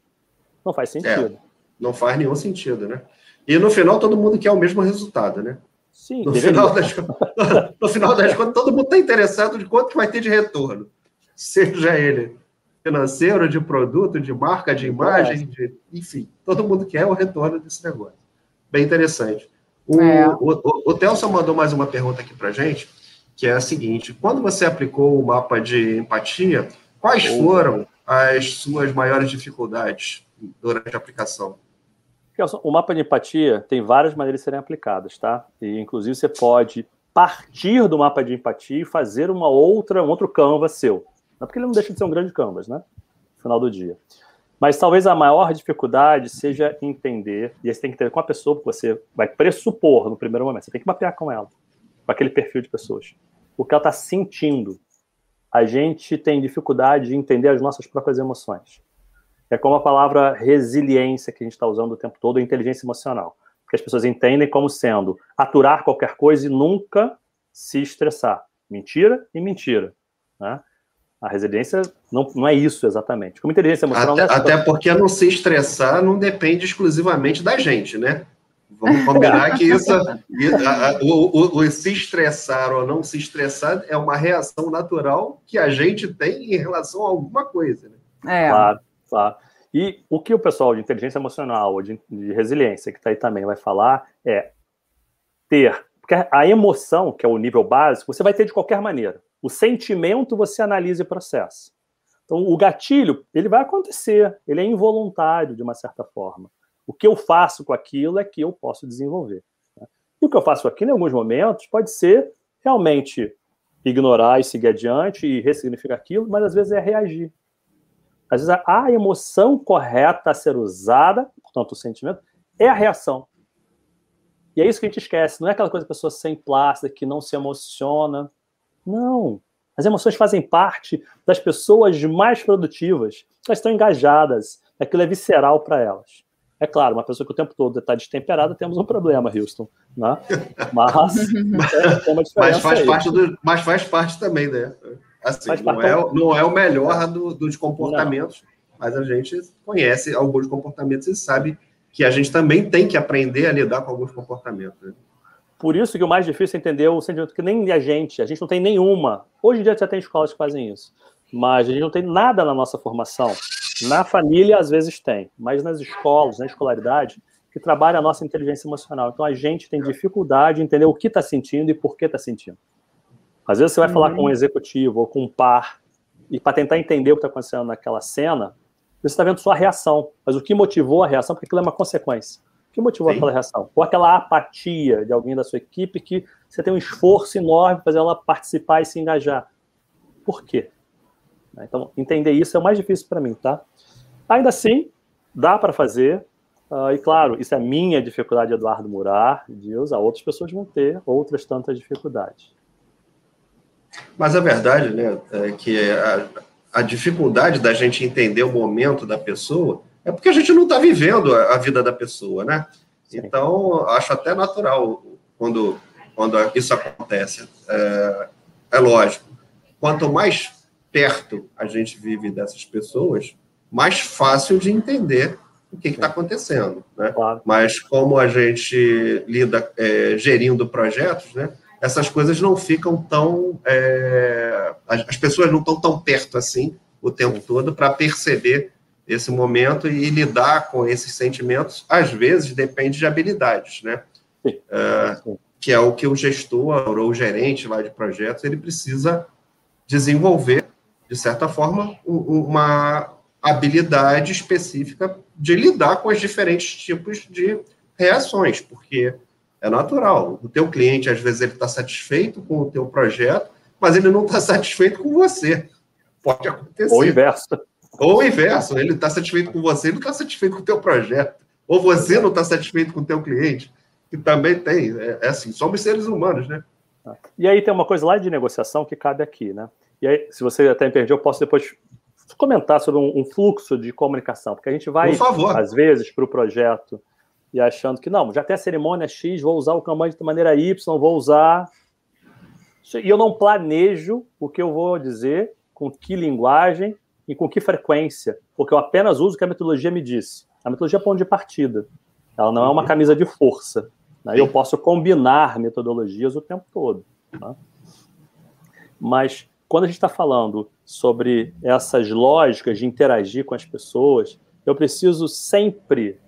Não faz sentido. É, não faz nenhum sentido, né? E no final todo mundo quer o mesmo resultado, né? Sim, no final, das, no final das contas, todo mundo está interessado de quanto vai ter de retorno. Seja ele financeiro, de produto, de marca, de imagem, de, enfim, todo mundo quer o retorno desse negócio. Bem interessante. O, é. o, o, o Telson mandou mais uma pergunta aqui para gente, que é a seguinte: quando você aplicou o mapa de empatia, quais foram as suas maiores dificuldades durante a aplicação? O mapa de empatia tem várias maneiras de serem aplicadas, tá? E inclusive você pode partir do mapa de empatia e fazer uma outra, um outro canvas seu. Não porque ele não deixa de ser um grande canvas, né? No final do dia. Mas talvez a maior dificuldade seja entender, e você tem que ter com a pessoa que você vai pressupor no primeiro momento. Você tem que mapear com ela, com aquele perfil de pessoas. O que ela está sentindo. A gente tem dificuldade de entender as nossas próprias emoções. É como a palavra resiliência que a gente está usando o tempo todo, inteligência emocional. Que as pessoas entendem como sendo aturar qualquer coisa e nunca se estressar. Mentira e mentira. Né? A resiliência não, não é isso exatamente. Como inteligência emocional. Até, é até porque não se estressar não depende exclusivamente da gente, né? Vamos combinar que isso, o, o, o, se estressar ou não se estressar é uma reação natural que a gente tem em relação a alguma coisa. Né? É. Claro. Tá? E o que o pessoal de inteligência emocional de, de resiliência, que está aí também, vai falar é ter. Porque a emoção, que é o nível básico, você vai ter de qualquer maneira. O sentimento você analisa e processa. Então, o gatilho, ele vai acontecer, ele é involuntário, de uma certa forma. O que eu faço com aquilo é que eu posso desenvolver. Né? E o que eu faço aqui, em alguns momentos, pode ser realmente ignorar e seguir adiante e ressignificar aquilo, mas às vezes é reagir. Às vezes a emoção correta a ser usada, portanto, o sentimento, é a reação. E é isso que a gente esquece. Não é aquela coisa da pessoa sem plástica, que não se emociona. Não. As emoções fazem parte das pessoas mais produtivas. Elas estão engajadas. Aquilo é visceral para elas. É claro, uma pessoa que o tempo todo está destemperada, temos um problema, Houston. Né? Mas é, mas, faz parte do, mas faz parte também, né? Assim, não, é, não é o melhor do, dos comportamentos, não. mas a gente conhece alguns comportamentos e sabe que a gente também tem que aprender a lidar com alguns comportamentos. Né? Por isso que o mais difícil é entender o sentimento que nem a gente, a gente não tem nenhuma. Hoje em dia já tem escolas que fazem isso, mas a gente não tem nada na nossa formação na família, às vezes, tem, mas nas escolas, na escolaridade, que trabalha a nossa inteligência emocional. Então, a gente tem dificuldade em entender o que está sentindo e por que está sentindo. Às vezes, você vai uhum. falar com um executivo ou com um par, e para tentar entender o que está acontecendo naquela cena, você está vendo sua reação. Mas o que motivou a reação, porque aquilo é uma consequência. O que motivou Sim. aquela reação? Ou aquela apatia de alguém da sua equipe que você tem um esforço enorme para fazer ela participar e se engajar. Por quê? Então, entender isso é o mais difícil para mim, tá? Ainda assim, dá para fazer. Uh, e claro, isso é minha dificuldade, Eduardo Murar, de usar. Outras pessoas vão ter outras tantas dificuldades. Mas a verdade, né, é que a, a dificuldade da gente entender o momento da pessoa é porque a gente não está vivendo a, a, vida da pessoa, né? Então, acho até natural quando, quando isso acontece. É, é lógico. Quanto mais perto a gente vive dessas pessoas, mais fácil de entender o que está acontecendo. Né? Claro. Mas como a gente lida é, gerindo projetos, né, essas coisas não ficam tão. É, as, pessoas não estão tão perto assim o tempo todo para perceber esse momento e lidar com esses sentimentos, às vezes depende de habilidades, né? É, que é o que o gestor ou o gerente lá de projetos ele precisa desenvolver de certa forma, uma habilidade específica de lidar com os diferentes tipos de reações, porque é natural. O teu cliente, às vezes, ele está satisfeito com o teu projeto, mas ele não está satisfeito com você. Pode acontecer. Ou o inverso. Ou o inverso. Ele está satisfeito com você e não está satisfeito com o teu projeto. Ou você não está satisfeito com o teu cliente, que também tem. É, é assim, somos seres humanos, né? E aí tem uma coisa lá de negociação que cabe aqui, né? E aí, se você até me perdeu, eu posso depois comentar sobre um, um, fluxo de comunicação, porque a gente vai, às vezes, para o projeto e achando que, não, já tem a cerimônia X, vou usar o Kanban de maneira Y, vou usar. E eu não planejo o que eu vou dizer, com que linguagem e com que frequência, porque eu apenas uso o que a metodologia me disse. A metodologia é ponto de partida, ela não é uma camisa de força. Né? Eu posso combinar metodologias o tempo todo. Né? Mas quando a gente está falando sobre essas lógicas de interagir com as pessoas, eu preciso sempre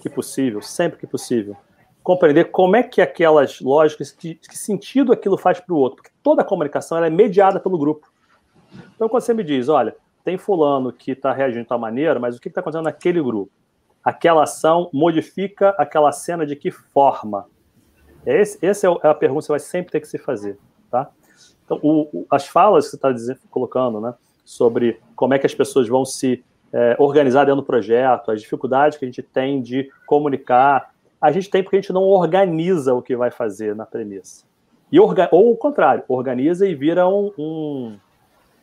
que possível, sempre que possível, compreender como é que aquelas lógicas, que, que sentido aquilo faz para o outro, porque toda a comunicação é mediada pelo grupo. Então, quando você me diz, olha, tem fulano que está reagindo de tal maneira, mas o que está acontecendo naquele grupo? Aquela ação modifica aquela cena de que forma? Esse, essa é, é a pergunta que você vai sempre ter que se fazer, tá? Então, o, o, as falas que você está colocando, né, sobre como é que as pessoas vão se é, organizar dentro do projeto, as dificuldades que a gente tem de comunicar, a gente tem porque a gente não organiza o que vai fazer na premissa. E orga, ou o contrário, organiza e vira um, um,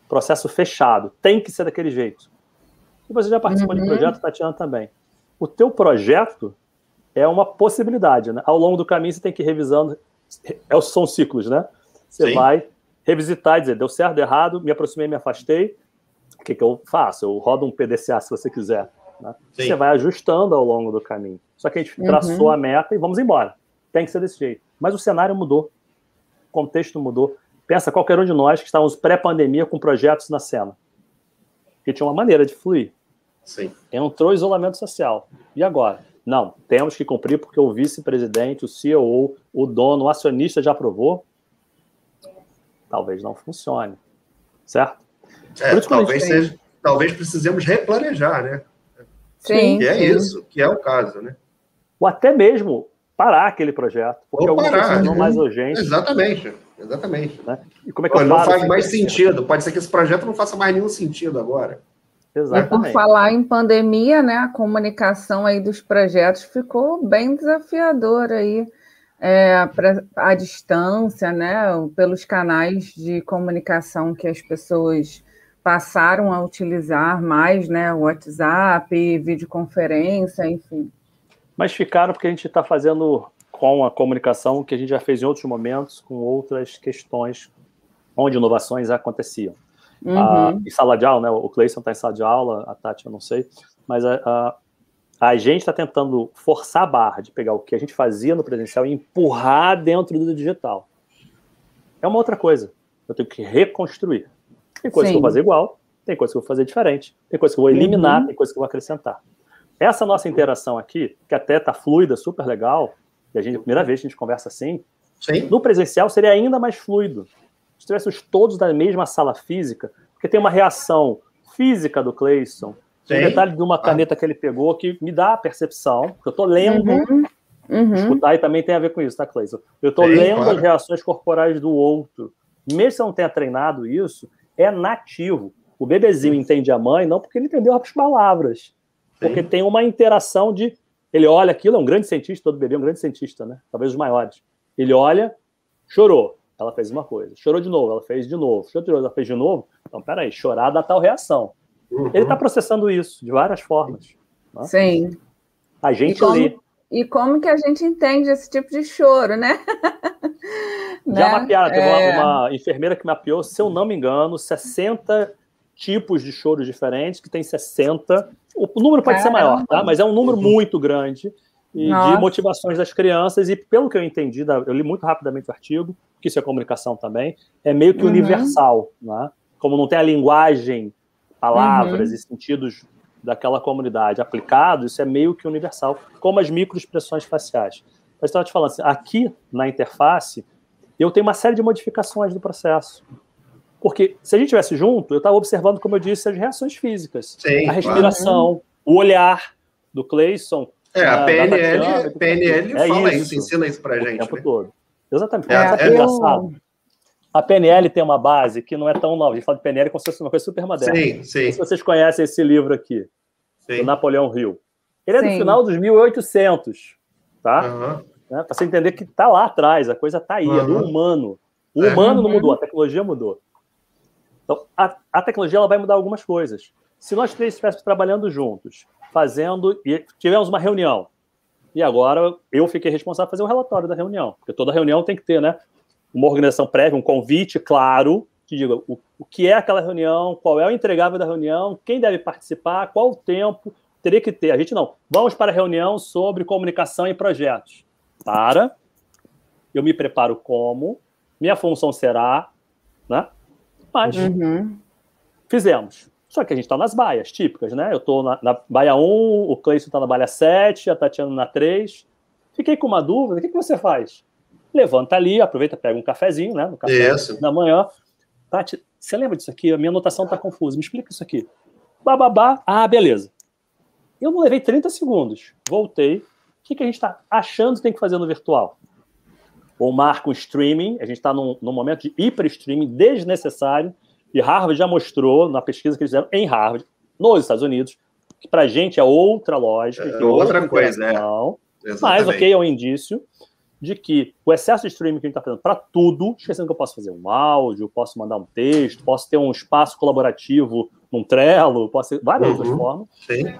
processo fechado. Tem que ser daquele jeito. E você já participou uhum. de projeto, Tatiana, também. O teu projeto é uma possibilidade, né? Ao longo do caminho você tem que ir revisando, é, são ciclos, né? Você Sim. vai revisitar e dizer, deu certo, deu errado, me aproximei, me afastei, o que, que eu faço? Eu rodo um PDCA se você quiser. Né? Você vai ajustando ao longo do caminho. Só que a gente uhum. traçou a meta e vamos embora. Tem que ser desse jeito. Mas o cenário mudou. O contexto mudou. Pensa qualquer um de nós que estávamos pré-pandemia com projetos na cena. Que tinha uma maneira de fluir. Sim. Entrou isolamento social. E agora? Não, temos que cumprir porque o vice-presidente, o CEO, o dono, o acionista já aprovou talvez não funcione. Certo? É, talvez, seja, talvez precisemos replanejar, né? Sim. Que é isso, que é o caso, né? Ou até mesmo parar aquele projeto, porque Ou alguma parar, coisa não né? mais urgente. Exatamente, exatamente. Né? E como é que eu não faz mais sentido. Pode ser que esse projeto não faça mais nenhum sentido agora. E por Exatamente. falar em pandemia, né, a comunicação aí dos projetos ficou bem desafiadora aí, é, pra, à distância, né, pelos canais de comunicação que as pessoas passaram a utilizar mais, né, o WhatsApp, videoconferência, enfim. Mas ficaram porque a gente está fazendo com a comunicação que a gente já fez em outros momentos, com outras questões onde inovações aconteciam. Uhum. Ah, em sala de aula, né? O Cleison está em sala de aula, a Tati eu não sei, mas a, a, a gente está tentando forçar a barra de pegar o que a gente fazia no presencial e empurrar dentro do digital. É uma outra coisa. Eu tenho que reconstruir. Tem coisa Sim. que eu vou fazer igual, tem coisa que eu vou fazer diferente, tem coisa que eu vou eliminar, Uhum. tem coisa que eu vou acrescentar. Essa nossa interação aqui, que até tá fluida, super legal, e a gente, a primeira vez que a gente conversa assim, Sim. no presencial seria ainda mais fluido. Se estivéssemos todos na mesma sala física, porque tem uma reação física do Cleison, tem um Sim. detalhe de uma caneta que ele pegou que me dá a percepção, que eu estou lendo, Uhum. Uhum. escutar e também tem a ver com isso, tá, Cleison? Eu estou Sim, lendo claro. as reações corporais do outro. Mesmo se eu não tenha treinado isso, é nativo. O bebezinho entende a mãe não porque ele entendeu as palavras, porque Sim. tem uma interação de. Ele olha aquilo, é um grande cientista, todo bebê é um grande cientista, né? Talvez os maiores. Ele olha, chorou, ela fez uma coisa. Chorou de novo, ela fez de novo. Chorou de novo, ela fez de novo. Então, peraí, chorar dá tal reação. Uhum. Ele está processando isso de várias formas. Sim. A gente E como- lê. E como que a gente entende esse tipo de choro, né? Já Né? mapearam, teve É. uma, uma enfermeira que mapeou, se eu não me engano, 60 tipos de choros diferentes, que tem 60. O, o número pode ser Caramba. maior, tá? Mas é um número muito grande e Nossa. de motivações das crianças. E pelo que eu entendi, eu li muito rapidamente o artigo, que isso é comunicação também, é meio que Uhum. universal, né? Como não tem a linguagem, palavras Uhum. e sentidos daquela comunidade aplicado, isso é meio que universal, como as microexpressões faciais. Mas estava te falando assim, aqui na interface, eu tenho uma série de modificações do processo. Porque se a gente estivesse junto, eu estava observando, como eu disse, as reações físicas. Sim, a respiração, o olhar do Cleison É, a PNL, Tatiana, PNL É fala isso. isso, ensina isso pra o gente. tempo né? todo. Exatamente. É, o é- é engraçado? A PNL tem uma base que não é tão nova. A gente fala de PNL como se fosse uma coisa super moderna. Sim, sim, se vocês conhecem esse livro aqui, sim. do Napoleão Hill. Ele é do final dos 1800, tá? Aham. né? Para você entender que está lá atrás, a coisa está aí, é do Uhum. humano. O É. humano não Uhum. mudou, a tecnologia mudou. Então, a, a tecnologia ela vai mudar algumas coisas. Se nós três estivéssemos trabalhando juntos, fazendo, e tivemos uma reunião, e agora eu fiquei responsável por fazer um relatório da reunião, porque toda reunião tem que ter, né? Uma organização prévia, um convite claro, que diga o, o que é aquela reunião, qual é o entregável da reunião, quem deve participar, qual o tempo, teria que ter. A gente não. Vamos para a reunião sobre comunicação e projetos. Para. Eu me preparo como. Minha função será. Né? Mas Uhum. fizemos. Só que a gente está nas baias típicas, né? Eu estou na, na baia 1, o Cleison está na baia 7, a Tatiana na 3. Fiquei com uma dúvida. O que, que você faz? Levanta ali, aproveita, pega um cafezinho, né? No café Isso. da manhã. Tati, você lembra disso aqui? A minha anotação está confusa. Me explica isso aqui. Bababá. Ah, beleza. Eu não levei 30 segundos. Voltei. O que, que a gente está achando que tem que fazer no virtual? Ou marca um streaming. A gente está num, num momento de hiper-streaming desnecessário. E Harvard já mostrou, na pesquisa que eles fizeram em Harvard, nos Estados Unidos, que para a gente é outra lógica. É que outra coisa, é. interação. Mas, ok, é um indício de que o excesso de streaming que a gente está fazendo para tudo, esquecendo que eu posso fazer um áudio, posso mandar um texto, posso ter um espaço colaborativo num Trello, posso ter várias Uhum. outras formas, Sim.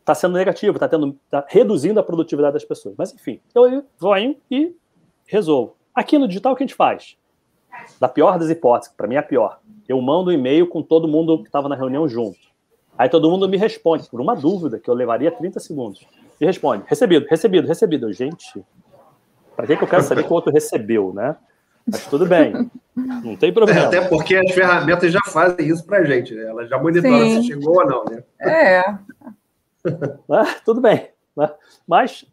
está sendo negativo, está tá reduzindo a produtividade das pessoas. Mas, enfim, eu vou aí e resolvo. Aqui no digital, o que a gente faz? Da pior das hipóteses, para mim é a pior. Eu mando um e-mail com todo mundo que estava na reunião junto. Aí todo mundo me responde por uma dúvida que eu levaria 30 segundos. E responde: recebido, recebido, recebido. Gente, para que, que eu quero saber que o outro recebeu, né? Mas tudo bem, não tem É, problema. até porque as ferramentas já fazem isso pra gente, né? Elas já monitoram Sim. se chegou ou não, né? É, Ah, tudo bem. né? Mas,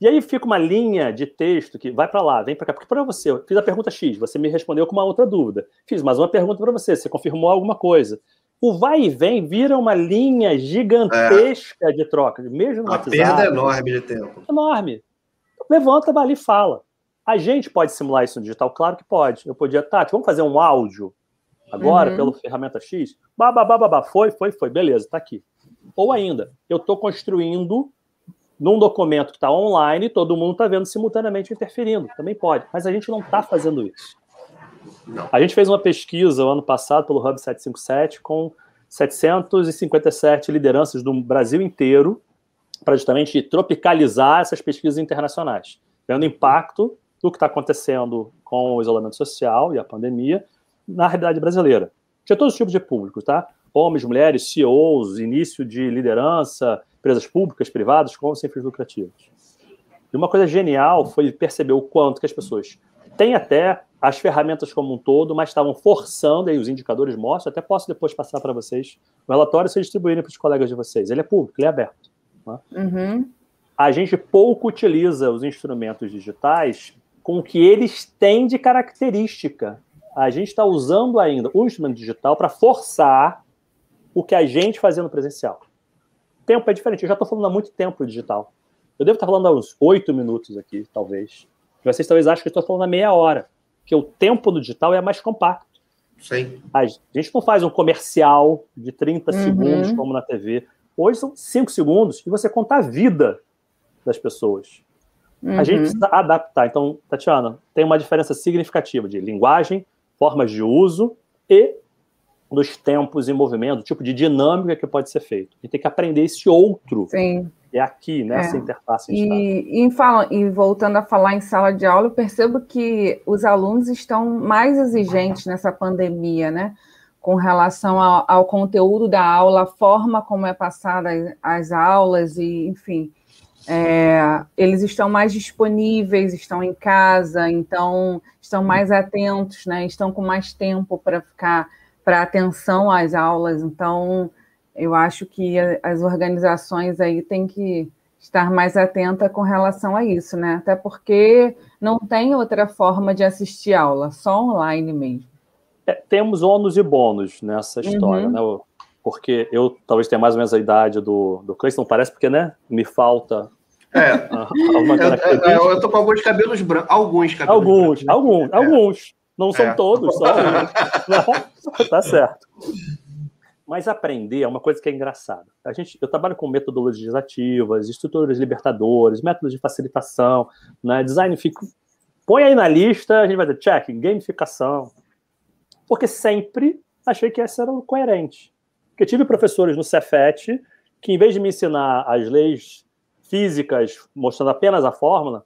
e aí fica uma linha de texto que vai para lá, vem para cá. Porque para você, eu fiz a pergunta X, você me respondeu com uma outra dúvida. Fiz mais uma pergunta para você, você confirmou alguma coisa. O vai e vem vira uma linha gigantesca é. de troca, mesmo no a WhatsApp. perda enorme de tempo. Enorme. Levanta, vai ali e fala. A gente pode simular isso no digital? Claro que pode. Eu podia, Tati, vamos fazer um áudio agora uhum. pela ferramenta X? Babá, foi, foi, foi, beleza, tá aqui. Ou ainda, eu estou construindo num documento que está online, todo mundo está vendo simultaneamente interferindo. Também pode, mas a gente não está fazendo isso. A gente fez uma pesquisa o ano passado pelo Hub 757 com 757 lideranças do Brasil inteiro para justamente tropicalizar essas pesquisas internacionais, vendo o impacto do que está acontecendo com o isolamento social e a pandemia na realidade brasileira. Tinha todos os tipos de públicos, tá? Homens, mulheres, CEOs, início de liderança, empresas públicas, privadas, com sem fins lucrativos. E uma coisa genial foi perceber o quanto que as pessoas têm até as ferramentas como um todo, mas estavam forçando, aí os indicadores mostram, até posso depois passar para vocês o relatório e distribuírem para os colegas de vocês. Ele é público, ele é aberto. Né? Uhum. A gente pouco utiliza os instrumentos digitais com o que eles têm de característica. A gente está usando ainda o instrumento digital para forçar o que a gente fazia no presencial. Tempo é diferente. Eu já estou falando há muito tempo digital. Eu devo estar falando há uns oito minutos aqui, talvez. Vocês talvez achem que eu estou falando meia hora que o tempo do digital é mais compacto. Sim. A gente não faz um comercial de 30 uhum. segundos como na TV. Hoje são 5 segundos e você conta a vida das pessoas. Uhum. A gente precisa adaptar. Então, Tatiana, tem uma diferença significativa de linguagem, formas de uso e dos tempos em movimento, tipo de dinâmica que pode ser feito. A gente tem que aprender esse outro Sim é aqui, nessa é. interface. E, e, fala, e voltando a falar em sala de aula, eu percebo que os alunos estão mais exigentes nessa pandemia, né? Com relação ao, ao conteúdo da aula, a forma como é passada as, as aulas, e, enfim. É, eles estão mais disponíveis, estão em casa, então estão mais atentos, né? Estão com mais tempo para ficar para atenção às aulas, então eu acho que as organizações aí têm que estar mais atenta com relação a isso, né? Até porque não tem outra forma de assistir aula, só online mesmo. É, temos ônus e bônus nessa história, uhum. né? Porque eu talvez tenha mais ou menos a idade do, do Cleison, parece porque, né? Me falta é. Alguma eu, eu, eu tô com alguns cabelos brancos. Alguns cabelos Alguns, brancos, alguns, é. alguns. Não são é. todos, só alguns. tá certo. Mas aprender é uma coisa que é engraçada. A gente, eu trabalho com metodologias ativas, estruturas libertadoras, métodos de facilitação, né, design. Fico, põe aí na lista, a gente vai dizer check, gamificação. Porque sempre achei que essa era coerente. Porque tive professores no Cefet que, em vez de me ensinar as leis físicas, mostrando apenas a fórmula,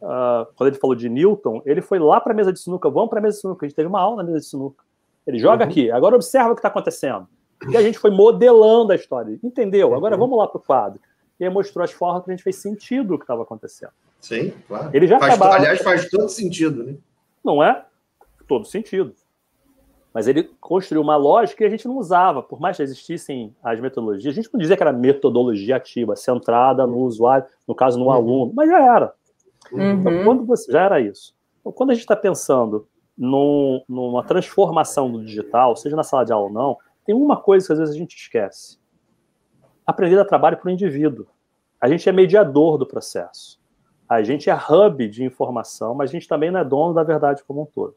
uh, quando ele falou de Newton, ele foi lá para a mesa de sinuca. Vamos para a mesa de sinuca. A gente teve uma aula na mesa de sinuca. Ele joga uhum. aqui, agora observa o que está acontecendo. E a gente foi modelando a história. Entendeu? Agora uhum. vamos lá para o quadro. E aí mostrou as formas que a gente fez sentido o que estava acontecendo. Sim, claro. Ele já faz, acabava... Aliás, faz todo sentido, né? Não é? Todo sentido. Mas ele construiu uma lógica que a gente não usava, por mais que existissem as metodologias. A gente não dizia que era metodologia ativa, centrada no usuário, no caso, no uhum. aluno, mas já era. Uhum. Então, quando você, já era isso. Então, quando a gente está pensando num, numa transformação do digital, seja na sala de aula ou não, tem uma coisa que às vezes a gente esquece: aprender a trabalho para o indivíduo. A gente é mediador do processo. A gente é hub de informação, mas a gente também não é dono da verdade como um todo.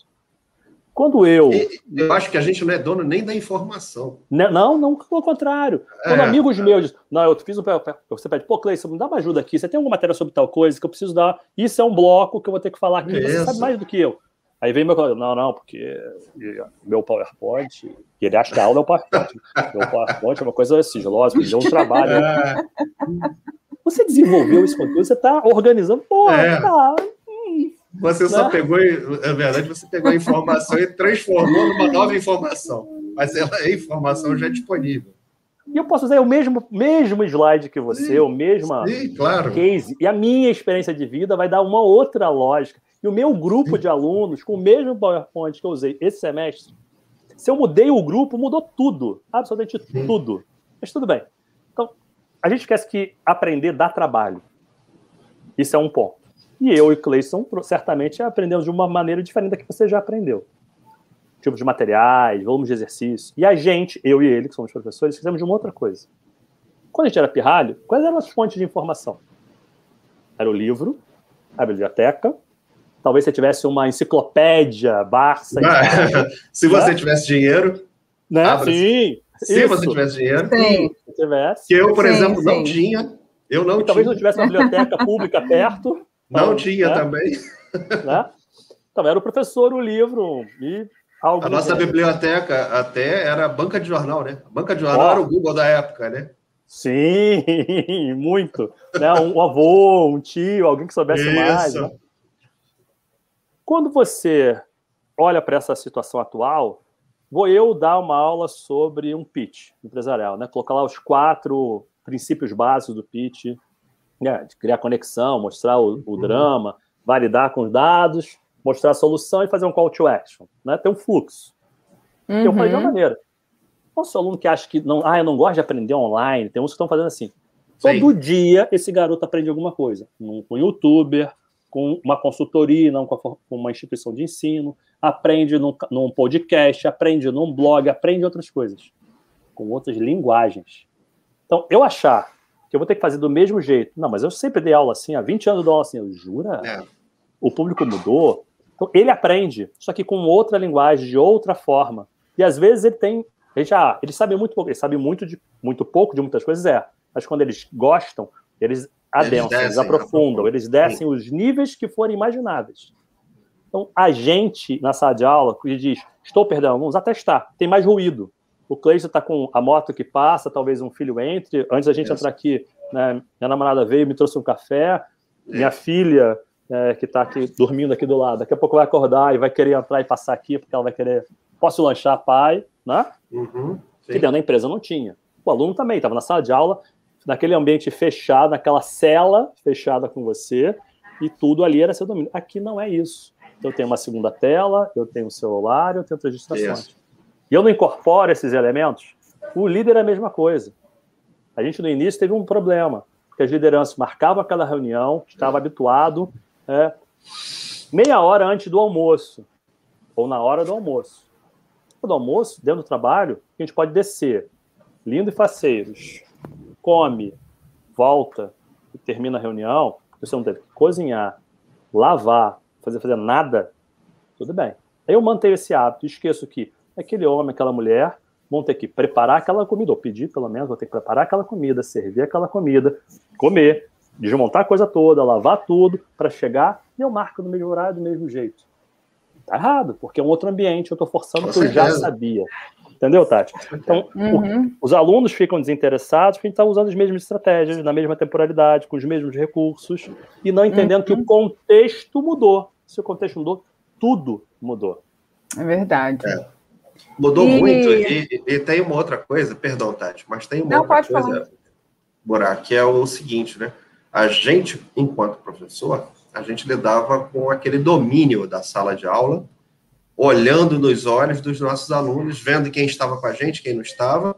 Quando eu. Eu acho que a gente não é dono nem da informação. Né, não, não, pelo contrário. Quando é, amigos é. meus dizem, não, eu fiz um. Você pede, pô, Cleiton, me dá uma ajuda aqui. Você tem alguma matéria sobre tal coisa que eu preciso dar? Isso é um bloco que eu vou ter que falar aqui. Isso. Você sabe mais do que eu. Aí vem meu colega, não, não, porque meu PowerPoint, e ele acha que a aula é o PowerPoint. Meu PowerPoint é uma coisa sigilosa, porque deu um trabalho. É. Você desenvolveu esse conteúdo, você está organizando, pô, é. tá. Você só né? pegou, é verdade, você pegou a informação e transformou numa nova informação. Mas ela é informação já disponível. E eu posso usar o mesmo, mesmo slide que você, sim, o mesmo claro. case. E a minha experiência de vida vai dar uma outra lógica. E o meu grupo de alunos, com o mesmo PowerPoint que eu usei esse semestre, se eu mudei o grupo, mudou tudo. Absolutamente tudo. Mas tudo bem. Então, a gente esquece que aprender dá trabalho. Isso é um ponto. E eu e Cleison certamente aprendemos de uma maneira diferente da que você já aprendeu. tipos de materiais, volumes de exercício. E a gente, eu e ele, que somos professores, fizemos de uma outra coisa. Quando a gente era pirralho, quais eram as fontes de informação? Era o livro, a biblioteca, talvez você tivesse uma enciclopédia, Barça. se você né? tivesse dinheiro. Né? Sim. Se isso. você tivesse dinheiro. Sim. Se tivesse. Que eu, por sim, exemplo, sim. não tinha. Eu não e tinha. Talvez não tivesse uma biblioteca pública perto. Não então, tinha né? também. Né? Então, era o professor, o livro e algo. A nossa biblioteca até era a banca de jornal, né? A banca de jornal oh. era o Google da época, né? Sim, muito. Né? Um avô, um tio, alguém que soubesse Isso. mais. Né? Quando você olha para essa situação atual, vou eu dar uma aula sobre um pitch empresarial, né? Colocar lá os quatro princípios básicos do pitch, né? de criar conexão, mostrar o, o uhum. drama, validar com os dados, mostrar a solução e fazer um call to action, né? Ter um fluxo. Uhum. Eu falei de uma maneira. Nosso aluno que acha que não, ah, eu não gosto de aprender online, tem uns que estão fazendo assim. Todo Sim. dia esse garoto aprende alguma coisa. Com um youtuber, com uma consultoria, não com uma instituição de ensino, aprende num, num podcast, aprende num blog, aprende outras coisas, com outras linguagens. Então, eu achar que eu vou ter que fazer do mesmo jeito, não, mas eu sempre dei aula assim, há 20 anos eu dou aula assim, eu jura? É. O público mudou. Então, ele aprende, só que com outra linguagem, de outra forma. E às vezes ele tem. Ele já, ele sabe muito pouco, ele sabe muito, de, muito pouco de muitas coisas, é. Mas quando eles gostam, eles adensam, eles, descem, eles aprofundam, eles descem Sim. os níveis que forem imagináveis. Então, a gente, na sala de aula, que diz, estou perdendo alunos, até está, tem mais ruído. O Cleison está com a moto que passa, talvez um filho entre. Antes da gente Isso. entrar aqui, né, minha namorada veio, me trouxe um café. Minha filha, é, que está aqui dormindo aqui do lado, daqui a pouco vai acordar e vai querer entrar e passar aqui, porque ela vai querer, posso lanchar, pai, né? Uhum, que dentro da empresa não tinha. O aluno também estava na sala de aula, naquele ambiente fechado, naquela cela fechada com você, e tudo ali era seu domínio. Aqui não é isso. Eu tenho uma segunda tela, eu tenho um celular, eu tenho outras distrações. Isso. E eu não incorporo esses elementos. O líder é a mesma coisa. A gente no início teve um problema, porque as lideranças marcavam aquela reunião, estava habituado, é, meia hora antes do almoço, ou na hora do almoço. No almoço, dentro do trabalho, a gente pode descer, lindo e faceiros, come, volta e termina a reunião, você não teve que cozinhar, lavar, fazer, fazer nada, tudo bem. Aí eu mantenho esse hábito, esqueço que aquele homem, aquela mulher vão ter que preparar aquela comida, ou pedir pelo menos, vou ter que preparar aquela comida, servir aquela comida, comer, desmontar a coisa toda, lavar tudo, para chegar e eu marco no mesmo horário, do mesmo jeito. Tá errado, porque é um outro ambiente, eu estou forçando o que eu já sabia. Entendeu, Tati? Então, uhum. o, os alunos ficam desinteressados porque a gente está usando as mesmas estratégias, na mesma temporalidade, com os mesmos recursos, e não entendendo uhum. que o uhum. contexto mudou. Se o contexto mudou, tudo mudou. É verdade. É. Mudou e... muito. E, e, tem uma outra coisa, perdão, Tati, mas tem uma não, outra coisa, Burak, que é o seguinte, né? A gente, enquanto professor, a gente lidava com aquele domínio da sala de aula olhando nos olhos dos nossos alunos, vendo quem estava com a gente, quem não estava,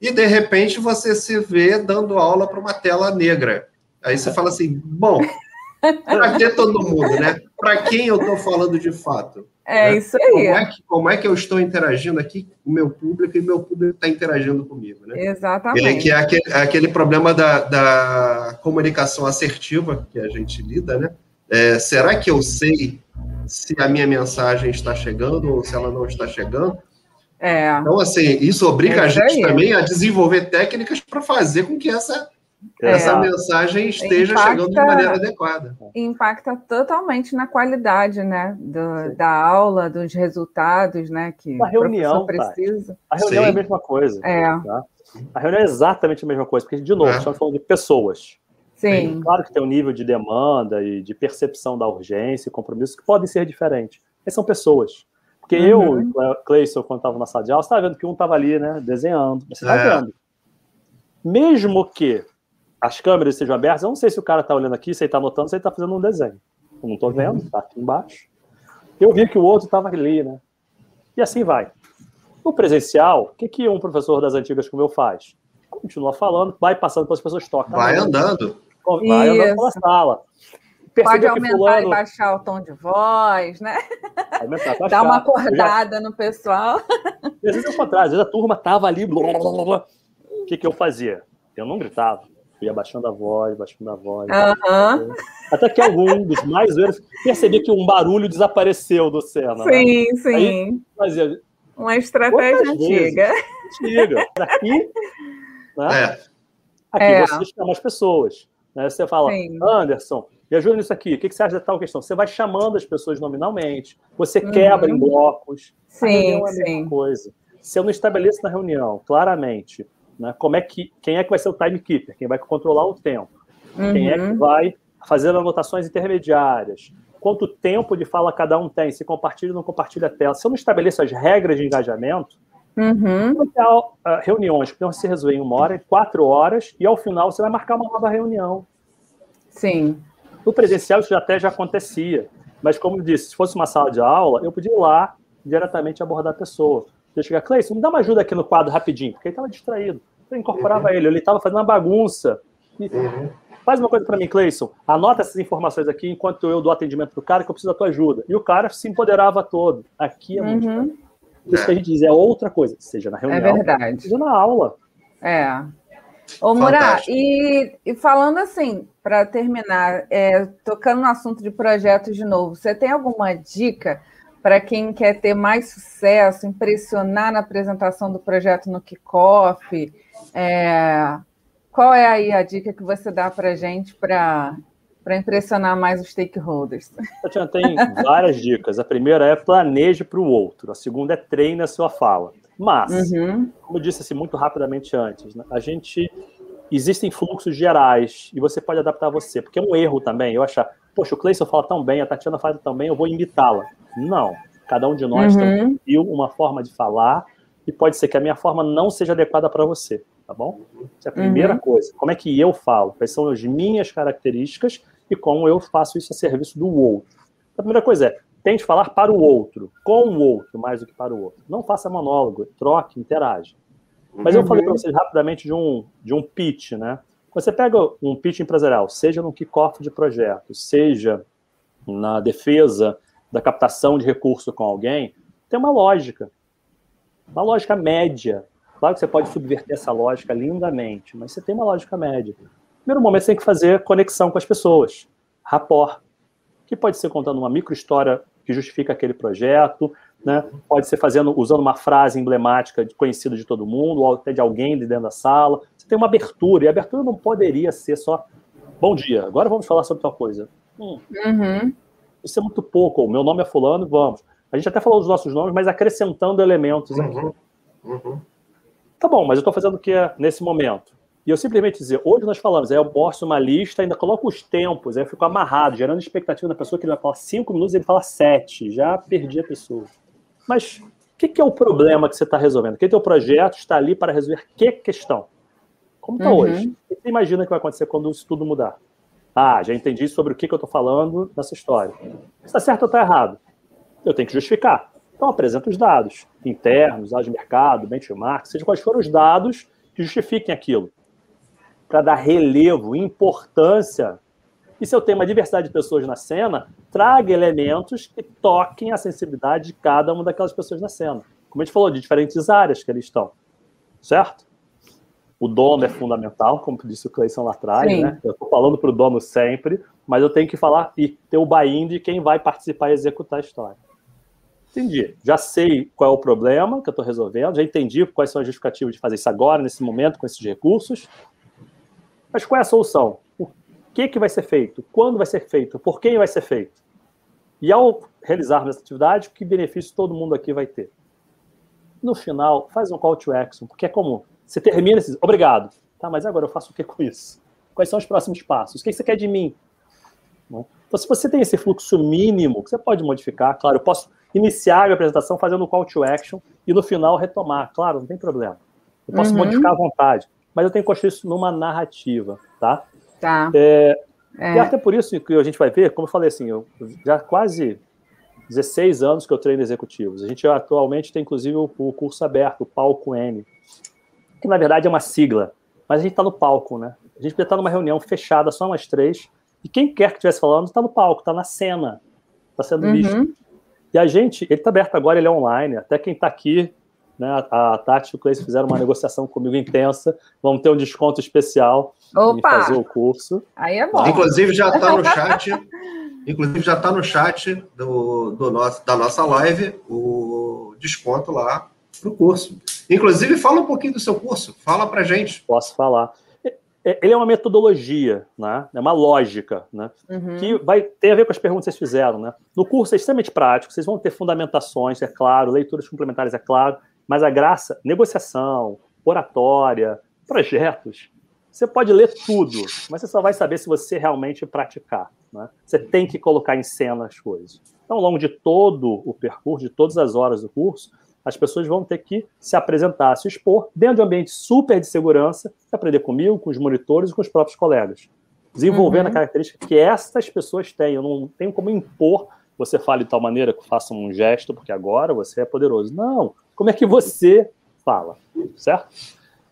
e de repente você se vê dando aula para uma tela negra. Aí você fala assim: bom, para que todo mundo, né? Para quem eu estou falando de fato? É né? isso aí. Como é, que, como é, que, eu estou interagindo aqui com o meu público e meu público está interagindo comigo, né? Exatamente. que é aquele, é aquele problema da, da, comunicação assertiva que a gente lida, né? É, será que eu sei se a minha mensagem está chegando ou se ela não está chegando. É. Então, assim, isso obriga é a gente também a desenvolver técnicas para fazer com que essa, é. essa mensagem esteja impacta, chegando de maneira adequada. Impacta totalmente na qualidade, né, do, da aula, dos resultados, né, que a reunião precisa. A reunião Sim. é a mesma coisa. É. Tá? A reunião é exatamente a mesma coisa, porque, de novo, é. estamos falando de pessoas. Sim. Claro que tem um nível de demanda e de percepção da urgência e compromisso que podem ser diferentes. Mas são pessoas. Porque uhum. eu, Cleison, quando estava na sala de aula, você estava vendo que um estava ali, né, desenhando. Você está é. vendo. Mesmo que as câmeras estejam abertas, eu não sei se o cara está olhando aqui, se ele está anotando, se ele está fazendo um desenho. Eu não estou vendo, está aqui embaixo. Eu vi que o outro estava ali, né? E assim vai. No presencial, o que, que um professor das antigas como eu faz? Continua falando, vai passando para as pessoas, toca. Vai andando vai andando pela sala. Pode aumentar fulano... e baixar o tom de voz, né? Aumentar, baixar. Dar uma acordada já... no pessoal. E às vezes é o contrário, às vezes a turma tava ali, blá, blá, blá, o que, que eu fazia? Eu não gritava, eu ia baixando a voz, baixando a voz. Uhum. Até que algum dos mais velhos percebia que um barulho desapareceu do cena. Sim, né? sim. Aí, fazia, uma estratégia antiga. Antiga. Aqui, né? é. aqui é. você chama as pessoas. Né? Você fala, sim. Anderson, me ajuda nisso aqui. O que você acha de tal questão? Você vai chamando as pessoas nominalmente, você uhum. quebra em blocos. Sim, a é a mesma coisa. Se eu não estabeleço na reunião claramente né, como é que, quem é que vai ser o timekeeper, quem vai controlar o tempo, uhum. quem é que uhum. vai fazer anotações intermediárias, quanto tempo de fala cada um tem, se compartilha ou não compartilha a tela. Se eu não estabeleço as regras de engajamento, uhum. ter uh, reuniões que se resolver em uma hora, quatro horas, e ao final você vai marcar uma nova reunião. Sim. No presencial isso até já acontecia. Mas, como eu disse, se fosse uma sala de aula, eu podia ir lá diretamente abordar a pessoa. Eu chegar, Cleiton, me dá uma ajuda aqui no quadro rapidinho, porque ele estava distraído. Eu incorporava uhum. ele, ele estava fazendo uma bagunça. Uhum. Faz uma coisa para mim, Cleison. Anota essas informações aqui enquanto eu dou atendimento pro cara que eu preciso da tua ajuda. E o cara se empoderava todo. Aqui é muito uhum. Isso que a gente diz é outra coisa, seja na reunião, é verdade. seja na aula. É. Ô, Murá, e, e, falando assim, para terminar, é, tocando no assunto de projetos de novo, você tem alguma dica para quem quer ter mais sucesso, impressionar na apresentação do projeto no kickoff? É, qual é aí a dica que você dá para a gente para para impressionar mais os stakeholders? Tatiana, tem várias dicas. A primeira é planeje para o outro. A segunda é treine a sua fala. Mas, uhum. como eu disse assim, muito rapidamente antes, né, a gente existem fluxos gerais e você pode adaptar você, porque é um erro também eu achar, poxa, o Cleison fala tão bem, a Tatiana fala tão bem, eu vou imitá-la. Não. Cada um de nós uhum. tem uma forma de falar e pode ser que a minha forma não seja adequada para você, tá bom? Essa é a primeira uhum. coisa. Como é que eu falo? Quais são as minhas características e como eu faço isso a serviço do outro? A primeira coisa é, tente falar para o outro, com o outro, mais do que para o outro. Não faça monólogo, troque, interage. Mas eu falei para uhum. vocês rapidamente de um, de um pitch, né? Você pega um pitch empresarial, seja no kickoff de projeto, seja na defesa da captação de recurso com alguém, tem uma lógica. Uma lógica média. Claro que você pode subverter essa lógica lindamente, mas você tem uma lógica média. Primeiro momento, você tem que fazer conexão com as pessoas. Rapport. Que pode ser contando uma micro história que justifica aquele projeto, né? Pode ser fazendo, usando uma frase emblemática conhecida de todo mundo, ou até de alguém de dentro da sala. Você tem uma abertura, e a abertura não poderia ser só bom dia, agora vamos falar sobre tal coisa. Hum. Uhum. Isso é muito pouco. O meu nome é fulano, vamos. A gente até falou dos nossos nomes, mas acrescentando elementos uhum. aqui. Uhum. Tá bom, mas eu estou fazendo o que é nesse momento? E eu simplesmente dizer, hoje nós falamos, aí eu mostro uma lista, ainda coloco os tempos, aí eu fico amarrado, gerando expectativa na pessoa que ele vai falar cinco minutos e ele fala sete. Já perdi a pessoa. Mas o que, que, é o problema que você está resolvendo? Que teu projeto está ali para resolver que questão? Como está uhum. hoje? O que você imagina que vai acontecer quando isso tudo mudar? Ah, já entendi sobre o que, que eu estou falando nessa história. Está certo ou está errado? Eu tenho que justificar. Então, apresenta os dados internos, dados de mercado, benchmark, seja quais forem os dados que justifiquem aquilo. Para dar relevo, importância e se eu tenho uma diversidade de pessoas na cena, traga elementos que toquem a sensibilidade de cada uma daquelas pessoas na cena. Como a gente falou, de diferentes áreas que eles estão. Certo? O dono é fundamental, como disse o Cleison lá atrás, né? Eu estou falando para o dono sempre, mas eu tenho que falar e ter o buy-in de quem vai participar e executar a história. Entendi. Já sei qual é o problema que eu estou resolvendo, já entendi quais são as justificativas de fazer isso agora, nesse momento, com esses recursos. Mas qual é a solução? que, que vai ser feito, quando vai ser feito, por quem vai ser feito. E ao realizarmos essa atividade, que benefício todo mundo aqui vai ter? No final, faz um call to action, porque é comum. Você termina e diz, obrigado. Tá, mas agora eu faço o que com isso? Quais são os próximos passos? O que você quer de mim? Então, se você tem esse fluxo mínimo, que você pode modificar, claro, eu posso iniciar a minha apresentação fazendo um call to action e no final retomar, claro, não tem problema. Eu posso uhum. modificar à vontade, mas eu tenho que construir isso numa narrativa, tá? Tá. É, é. E até por isso que a gente vai ver, como eu falei assim, eu já quase 16 anos que eu treino executivos. A gente atualmente tem inclusive o, o curso aberto, o Palco M, que na verdade é uma sigla, mas a gente está no palco, né? A gente estar numa reunião fechada, só umas três, E quem quer que estivesse falando está no palco, está na cena, está sendo uhum. visto. E a gente, ele está aberto agora, ele é online. Até quem está aqui, né, a Tati e o Cleice fizeram uma negociação comigo intensa. Vamos ter um desconto especial Opa! em fazer o curso. Aí é bom. Inclusive já está no chat. inclusive já está no chat do, do nosso, da nossa live o desconto lá para o curso. Inclusive, fala um pouquinho do seu curso. Fala para gente. Posso falar. Ele é uma metodologia, né? é uma lógica, né? Uhum. que vai ter a ver com as perguntas que vocês fizeram. Né? No curso é extremamente prático, vocês vão ter fundamentações, é claro, leituras complementares, é claro, mas a graça, negociação, oratória, projetos, você pode ler tudo, mas você só vai saber se você realmente praticar. Né? Você tem que colocar em cena as coisas. Então, ao longo de todo o percurso, de todas as horas do curso, as pessoas vão ter que se apresentar, se expor dentro de um ambiente super de segurança, aprender comigo, com os monitores e com os próprios colegas. Desenvolvendo uhum. a característica que essas pessoas têm. Eu não tenho como impor você fale de tal maneira que faça um gesto, porque agora você é poderoso. Não. Como é que você fala? Certo?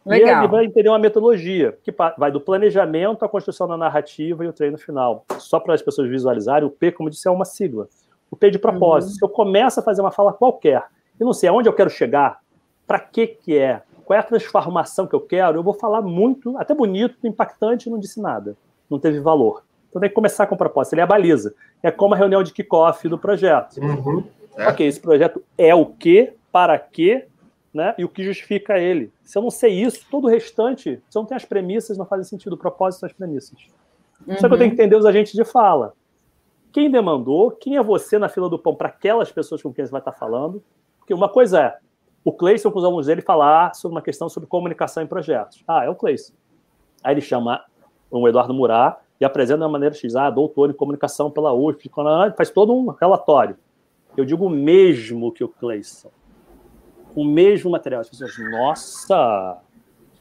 Legal. E ele vai entender uma metodologia que vai do planejamento à construção da narrativa e o treino final. Só para as pessoas visualizarem, o P, como eu disse, é uma sigla. O P de propósito. Uhum. Se eu começo a fazer uma fala qualquer e não sei aonde eu quero chegar, para que que é, qual é a transformação que eu quero, eu vou falar muito, até bonito, impactante, e não disse nada. Não teve valor. Então tem que começar com o propósito. Ele é a baliza. É como a reunião de kickoff do projeto. Uhum. É. Ok, esse projeto é o quê, para quê, né? E o que justifica ele. Se eu não sei isso, todo o restante, se eu não tenho as premissas, não faz sentido. O propósito são as premissas. Uhum. Só que eu tenho que entender os agentes de fala. Quem demandou? Quem é você na fila do pão para aquelas pessoas com quem você vai estar falando? Porque uma coisa é o Cleison com os alunos dele falar sobre uma questão sobre comunicação em projetos. Ah, é o Cleison. Aí ele chama o Eduardo Murat e apresenta de maneira X, ah, doutor em comunicação pela UF, faz todo um relatório. Eu digo o mesmo que o Cleison. O mesmo material. As pessoas, nossa,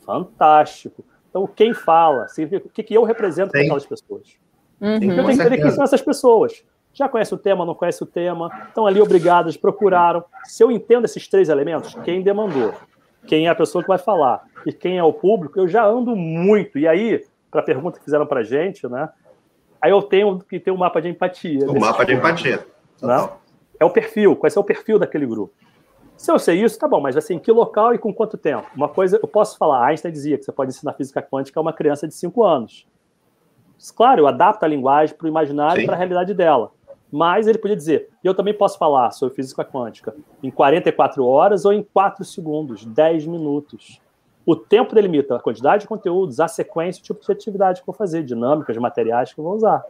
fantástico. Então, quem fala? O que, que eu represento para aquelas pessoas? Uhum. Eu tenho que entender quem são essas pessoas já conhece o tema, não conhece o tema, estão ali obrigados, procuraram. Se eu entendo esses três elementos, quem demandou, quem é a pessoa que vai falar e quem é o público, eu já ando muito. E aí, para a pergunta que fizeram para gente, né? Aí eu tenho que ter um mapa de empatia. O mapa de empatia. Né? É o perfil, qual é o perfil daquele grupo. Se eu sei isso, tá bom, mas assim, que local e com quanto tempo? Uma coisa, eu posso falar, Einstein dizia que você pode ensinar física quântica a uma criança de 5 anos. Claro, eu adapto a linguagem para o imaginário e para a realidade dela. Mas ele podia dizer, eu também posso falar sobre física quântica em 44 horas ou em 4 segundos, 10 minutos. O tempo delimita a quantidade de conteúdos, a sequência, o tipo de atividade que eu vou fazer, dinâmicas, materiais que eu vou usar.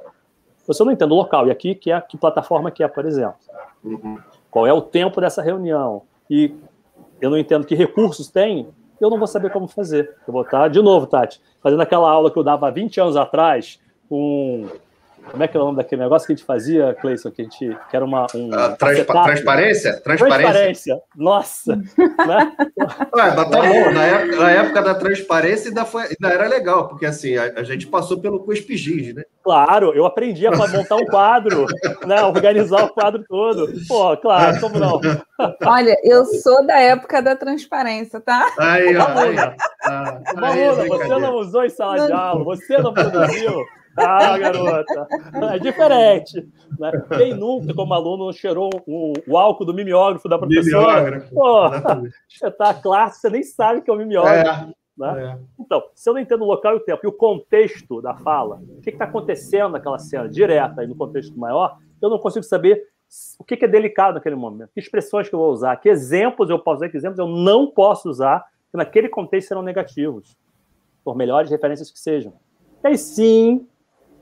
Se eu não entendo o local, e aqui, que, é, que plataforma que é, por exemplo. Uhum. Qual é o tempo dessa reunião? E eu não entendo que recursos tem, eu não vou saber como fazer. Eu vou estar, de novo, Tati, fazendo aquela aula que eu dava 20 anos atrás, com como é que é o nome daquele negócio que a gente fazia, Cleison? Que a gente que era uma. Um uh, transpa transparência? Transparência. Transparência. Nossa! né? Ué, mas tá bom. Na época, na época da transparência ainda, foi, ainda era legal, porque assim, a, a gente passou pelo Cuspigis, né? Claro, eu aprendi a montar um quadro, né? organizar o quadro todo. Pô, claro, como não? Olha, eu sou da época da transparência, tá? Aí, ó. Aí, ó. Ah, aí, você não usou em sala de aula, você não produziu. Ah, garota, é diferente. Né? Quem nunca, como aluno, cheirou o, o álcool do mimeógrafo da professora? Mimeógrafo. Pô, espetáculo, você nem sabe que é o mimeógrafo. É, né? é. Então, se eu não entendo o local e o tempo e o contexto da fala, o que está acontecendo naquela cena direta e no contexto maior, eu não consigo saber o que, que é delicado naquele momento, que expressões que eu vou usar, que exemplos eu posso usar, que exemplos eu não posso usar, que naquele contexto serão negativos, por melhores referências que sejam. E aí sim,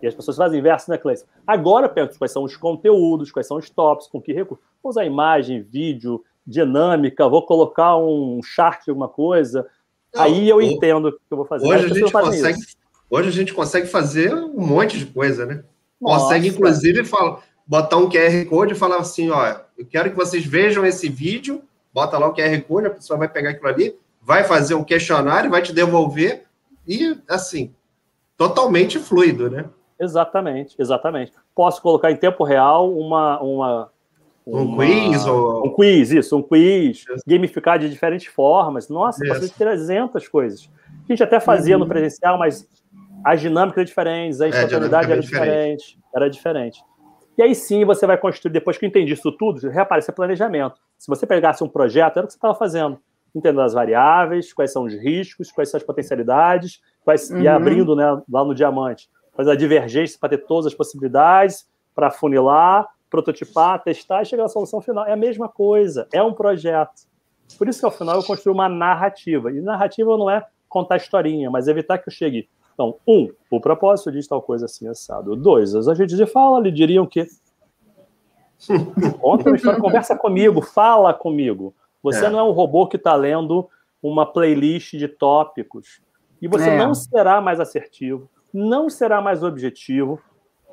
e as pessoas fazem inverso, né, Cleiton? Agora pergunto quais são os conteúdos, quais são os tops, com que recurso. Vou usar imagem, vídeo, dinâmica, vou colocar um chart de alguma coisa. Não, aí eu entendo o que eu vou fazer. Hoje a, gente consegue, hoje a gente consegue fazer um monte de coisa, né? Nossa. Consegue, inclusive, falar, botar um QR Code e falar assim: ó, eu quero que vocês vejam esse vídeo, bota lá o QR Code, a pessoa vai pegar aquilo ali, vai fazer um questionário, vai te devolver, e assim, totalmente fluido, né? Exatamente, exatamente. Posso colocar em tempo real uma. uma um uma, quiz? Ou... Um quiz, isso, um quiz, isso. gamificar de diferentes formas. Nossa, posso fazer 300 coisas. A gente até fazia uhum. no presencial, mas As dinâmicas eram diferentes, a espontaneidade é, era diferente. diferente. Era diferente. E aí sim você vai construir, depois que eu entendi isso tudo, reaparece planejamento. Se você pegasse um projeto, era o que você estava fazendo. Entendendo as variáveis, quais são os riscos, quais são as potencialidades, quais, uhum. e abrindo né, lá no diamante. Fazer a divergência para ter todas as possibilidades, para funilar, prototipar, testar e chegar à solução final. É a mesma coisa, é um projeto. Por isso que ao final eu construo uma narrativa. E narrativa não é contar historinha, mas evitar que eu chegue. Então, um, o propósito diz tal coisa assim, assado. Dois, os agentes de fala lhe diriam que. Conta uma história, conversa comigo, fala comigo. Você é. não é um robô que está lendo uma playlist de tópicos. E você é. não será mais assertivo, não será mais objetivo,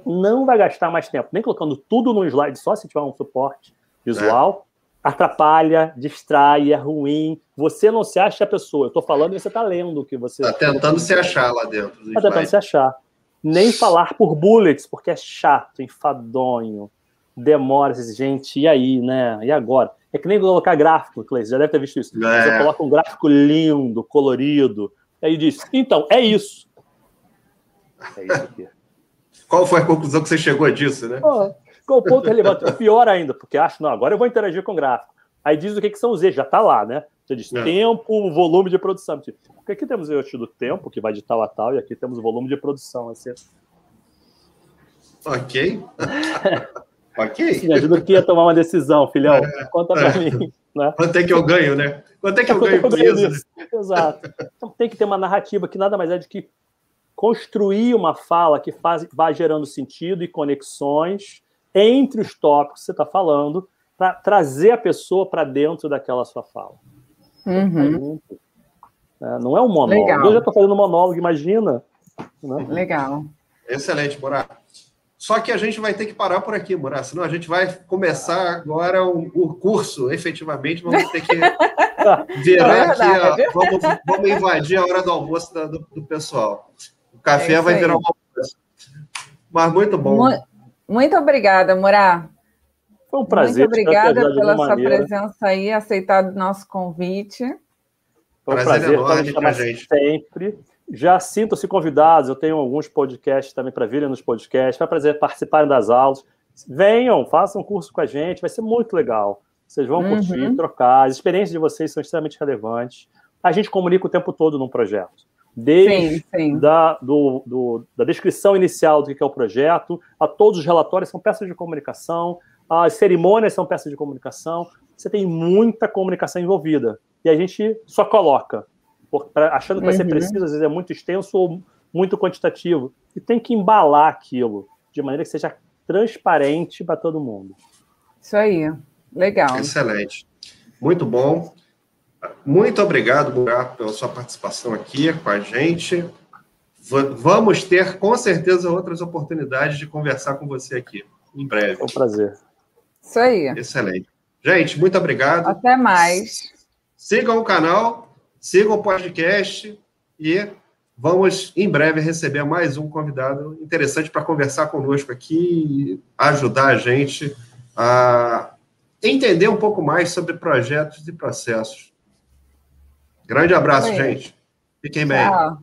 não vai gastar mais tempo, nem colocando tudo no slide, só se tiver um suporte visual. É atrapalha, distrai, é ruim. Você não se acha a pessoa. Eu estou falando e você está lendo o que você. Está tentando se achar lá dentro. Está tentando se achar. Nem falar por bullets, porque é chato, enfadonho, demora. Gente, e aí, né? E agora? É que nem colocar gráfico, Cleiton, já deve ter visto isso. É. Você coloca um gráfico lindo, colorido, aí diz: então, é isso. É isso aqui. Qual foi a conclusão que você chegou disso, né? Pô, qual o ponto relevante? Pior ainda, porque acho, não, agora eu vou interagir com o gráfico. Aí diz o que, que são os eixos, já está lá, né? Você diz é. tempo, volume de produção. Porque aqui temos o eixo do tempo, que vai de tal a tal, e aqui temos o volume de produção. Assim. Ok. ok. Me ajuda aqui a tomar uma decisão, filhão. É. Conta para é. mim. Né? Quanto é que eu ganho, né? Quanto é que eu ganho com isso? Exato. Então tem que ter uma narrativa que nada mais é do que construir uma fala que faz, vai gerando sentido e conexões entre os tópicos que você está falando, para trazer a pessoa para dentro daquela sua fala. Uhum. É, não é um monólogo. Legal. Eu já estou fazendo monólogo, imagina. Né? Legal. Excelente, Morá. Só que a gente vai ter que parar por aqui, Morá, senão a gente vai começar agora o, o curso, efetivamente, vamos ter que virar é aqui, ó, vamos, vamos, invadir a hora do almoço do, do pessoal. O café é vai virar um almoço. Mas muito bom. Muito... Muito obrigada, Murá. Foi um prazer. Muito obrigada pela sua maneira. presença aí, aceitado o nosso convite. Foi um prazer, prazer estar gente. sempre. Já sintam-se convidados, eu tenho alguns podcasts também para virem nos podcasts, vai prazer participarem das aulas. Venham, façam um curso com a gente, vai ser muito legal. Vocês vão uhum. curtir, trocar, as experiências de vocês são extremamente relevantes. A gente comunica o tempo todo num projeto desde sim, sim. Da, do, do, da descrição inicial do que é o projeto, a todos os relatórios são peças de comunicação, as cerimônias são peças de comunicação, você tem muita comunicação envolvida. E a gente só coloca, achando que vai ser uhum. preciso, às vezes é muito extenso ou muito quantitativo. E tem que embalar aquilo de maneira que seja transparente para todo mundo. Isso aí, legal. Excelente. Muito bom. Muito obrigado, Buraco, pela sua participação aqui com a gente. Vamos ter, com certeza, outras oportunidades de conversar com você aqui, em breve. É um prazer. Isso aí. Excelente. Gente, muito obrigado. Até mais. Sigam o canal, sigam o podcast e vamos, em breve, receber mais um convidado interessante para conversar conosco aqui e ajudar a gente a entender um pouco mais sobre projetos e processos. Grande abraço, Oi. gente. Fiquem bem. Tchau.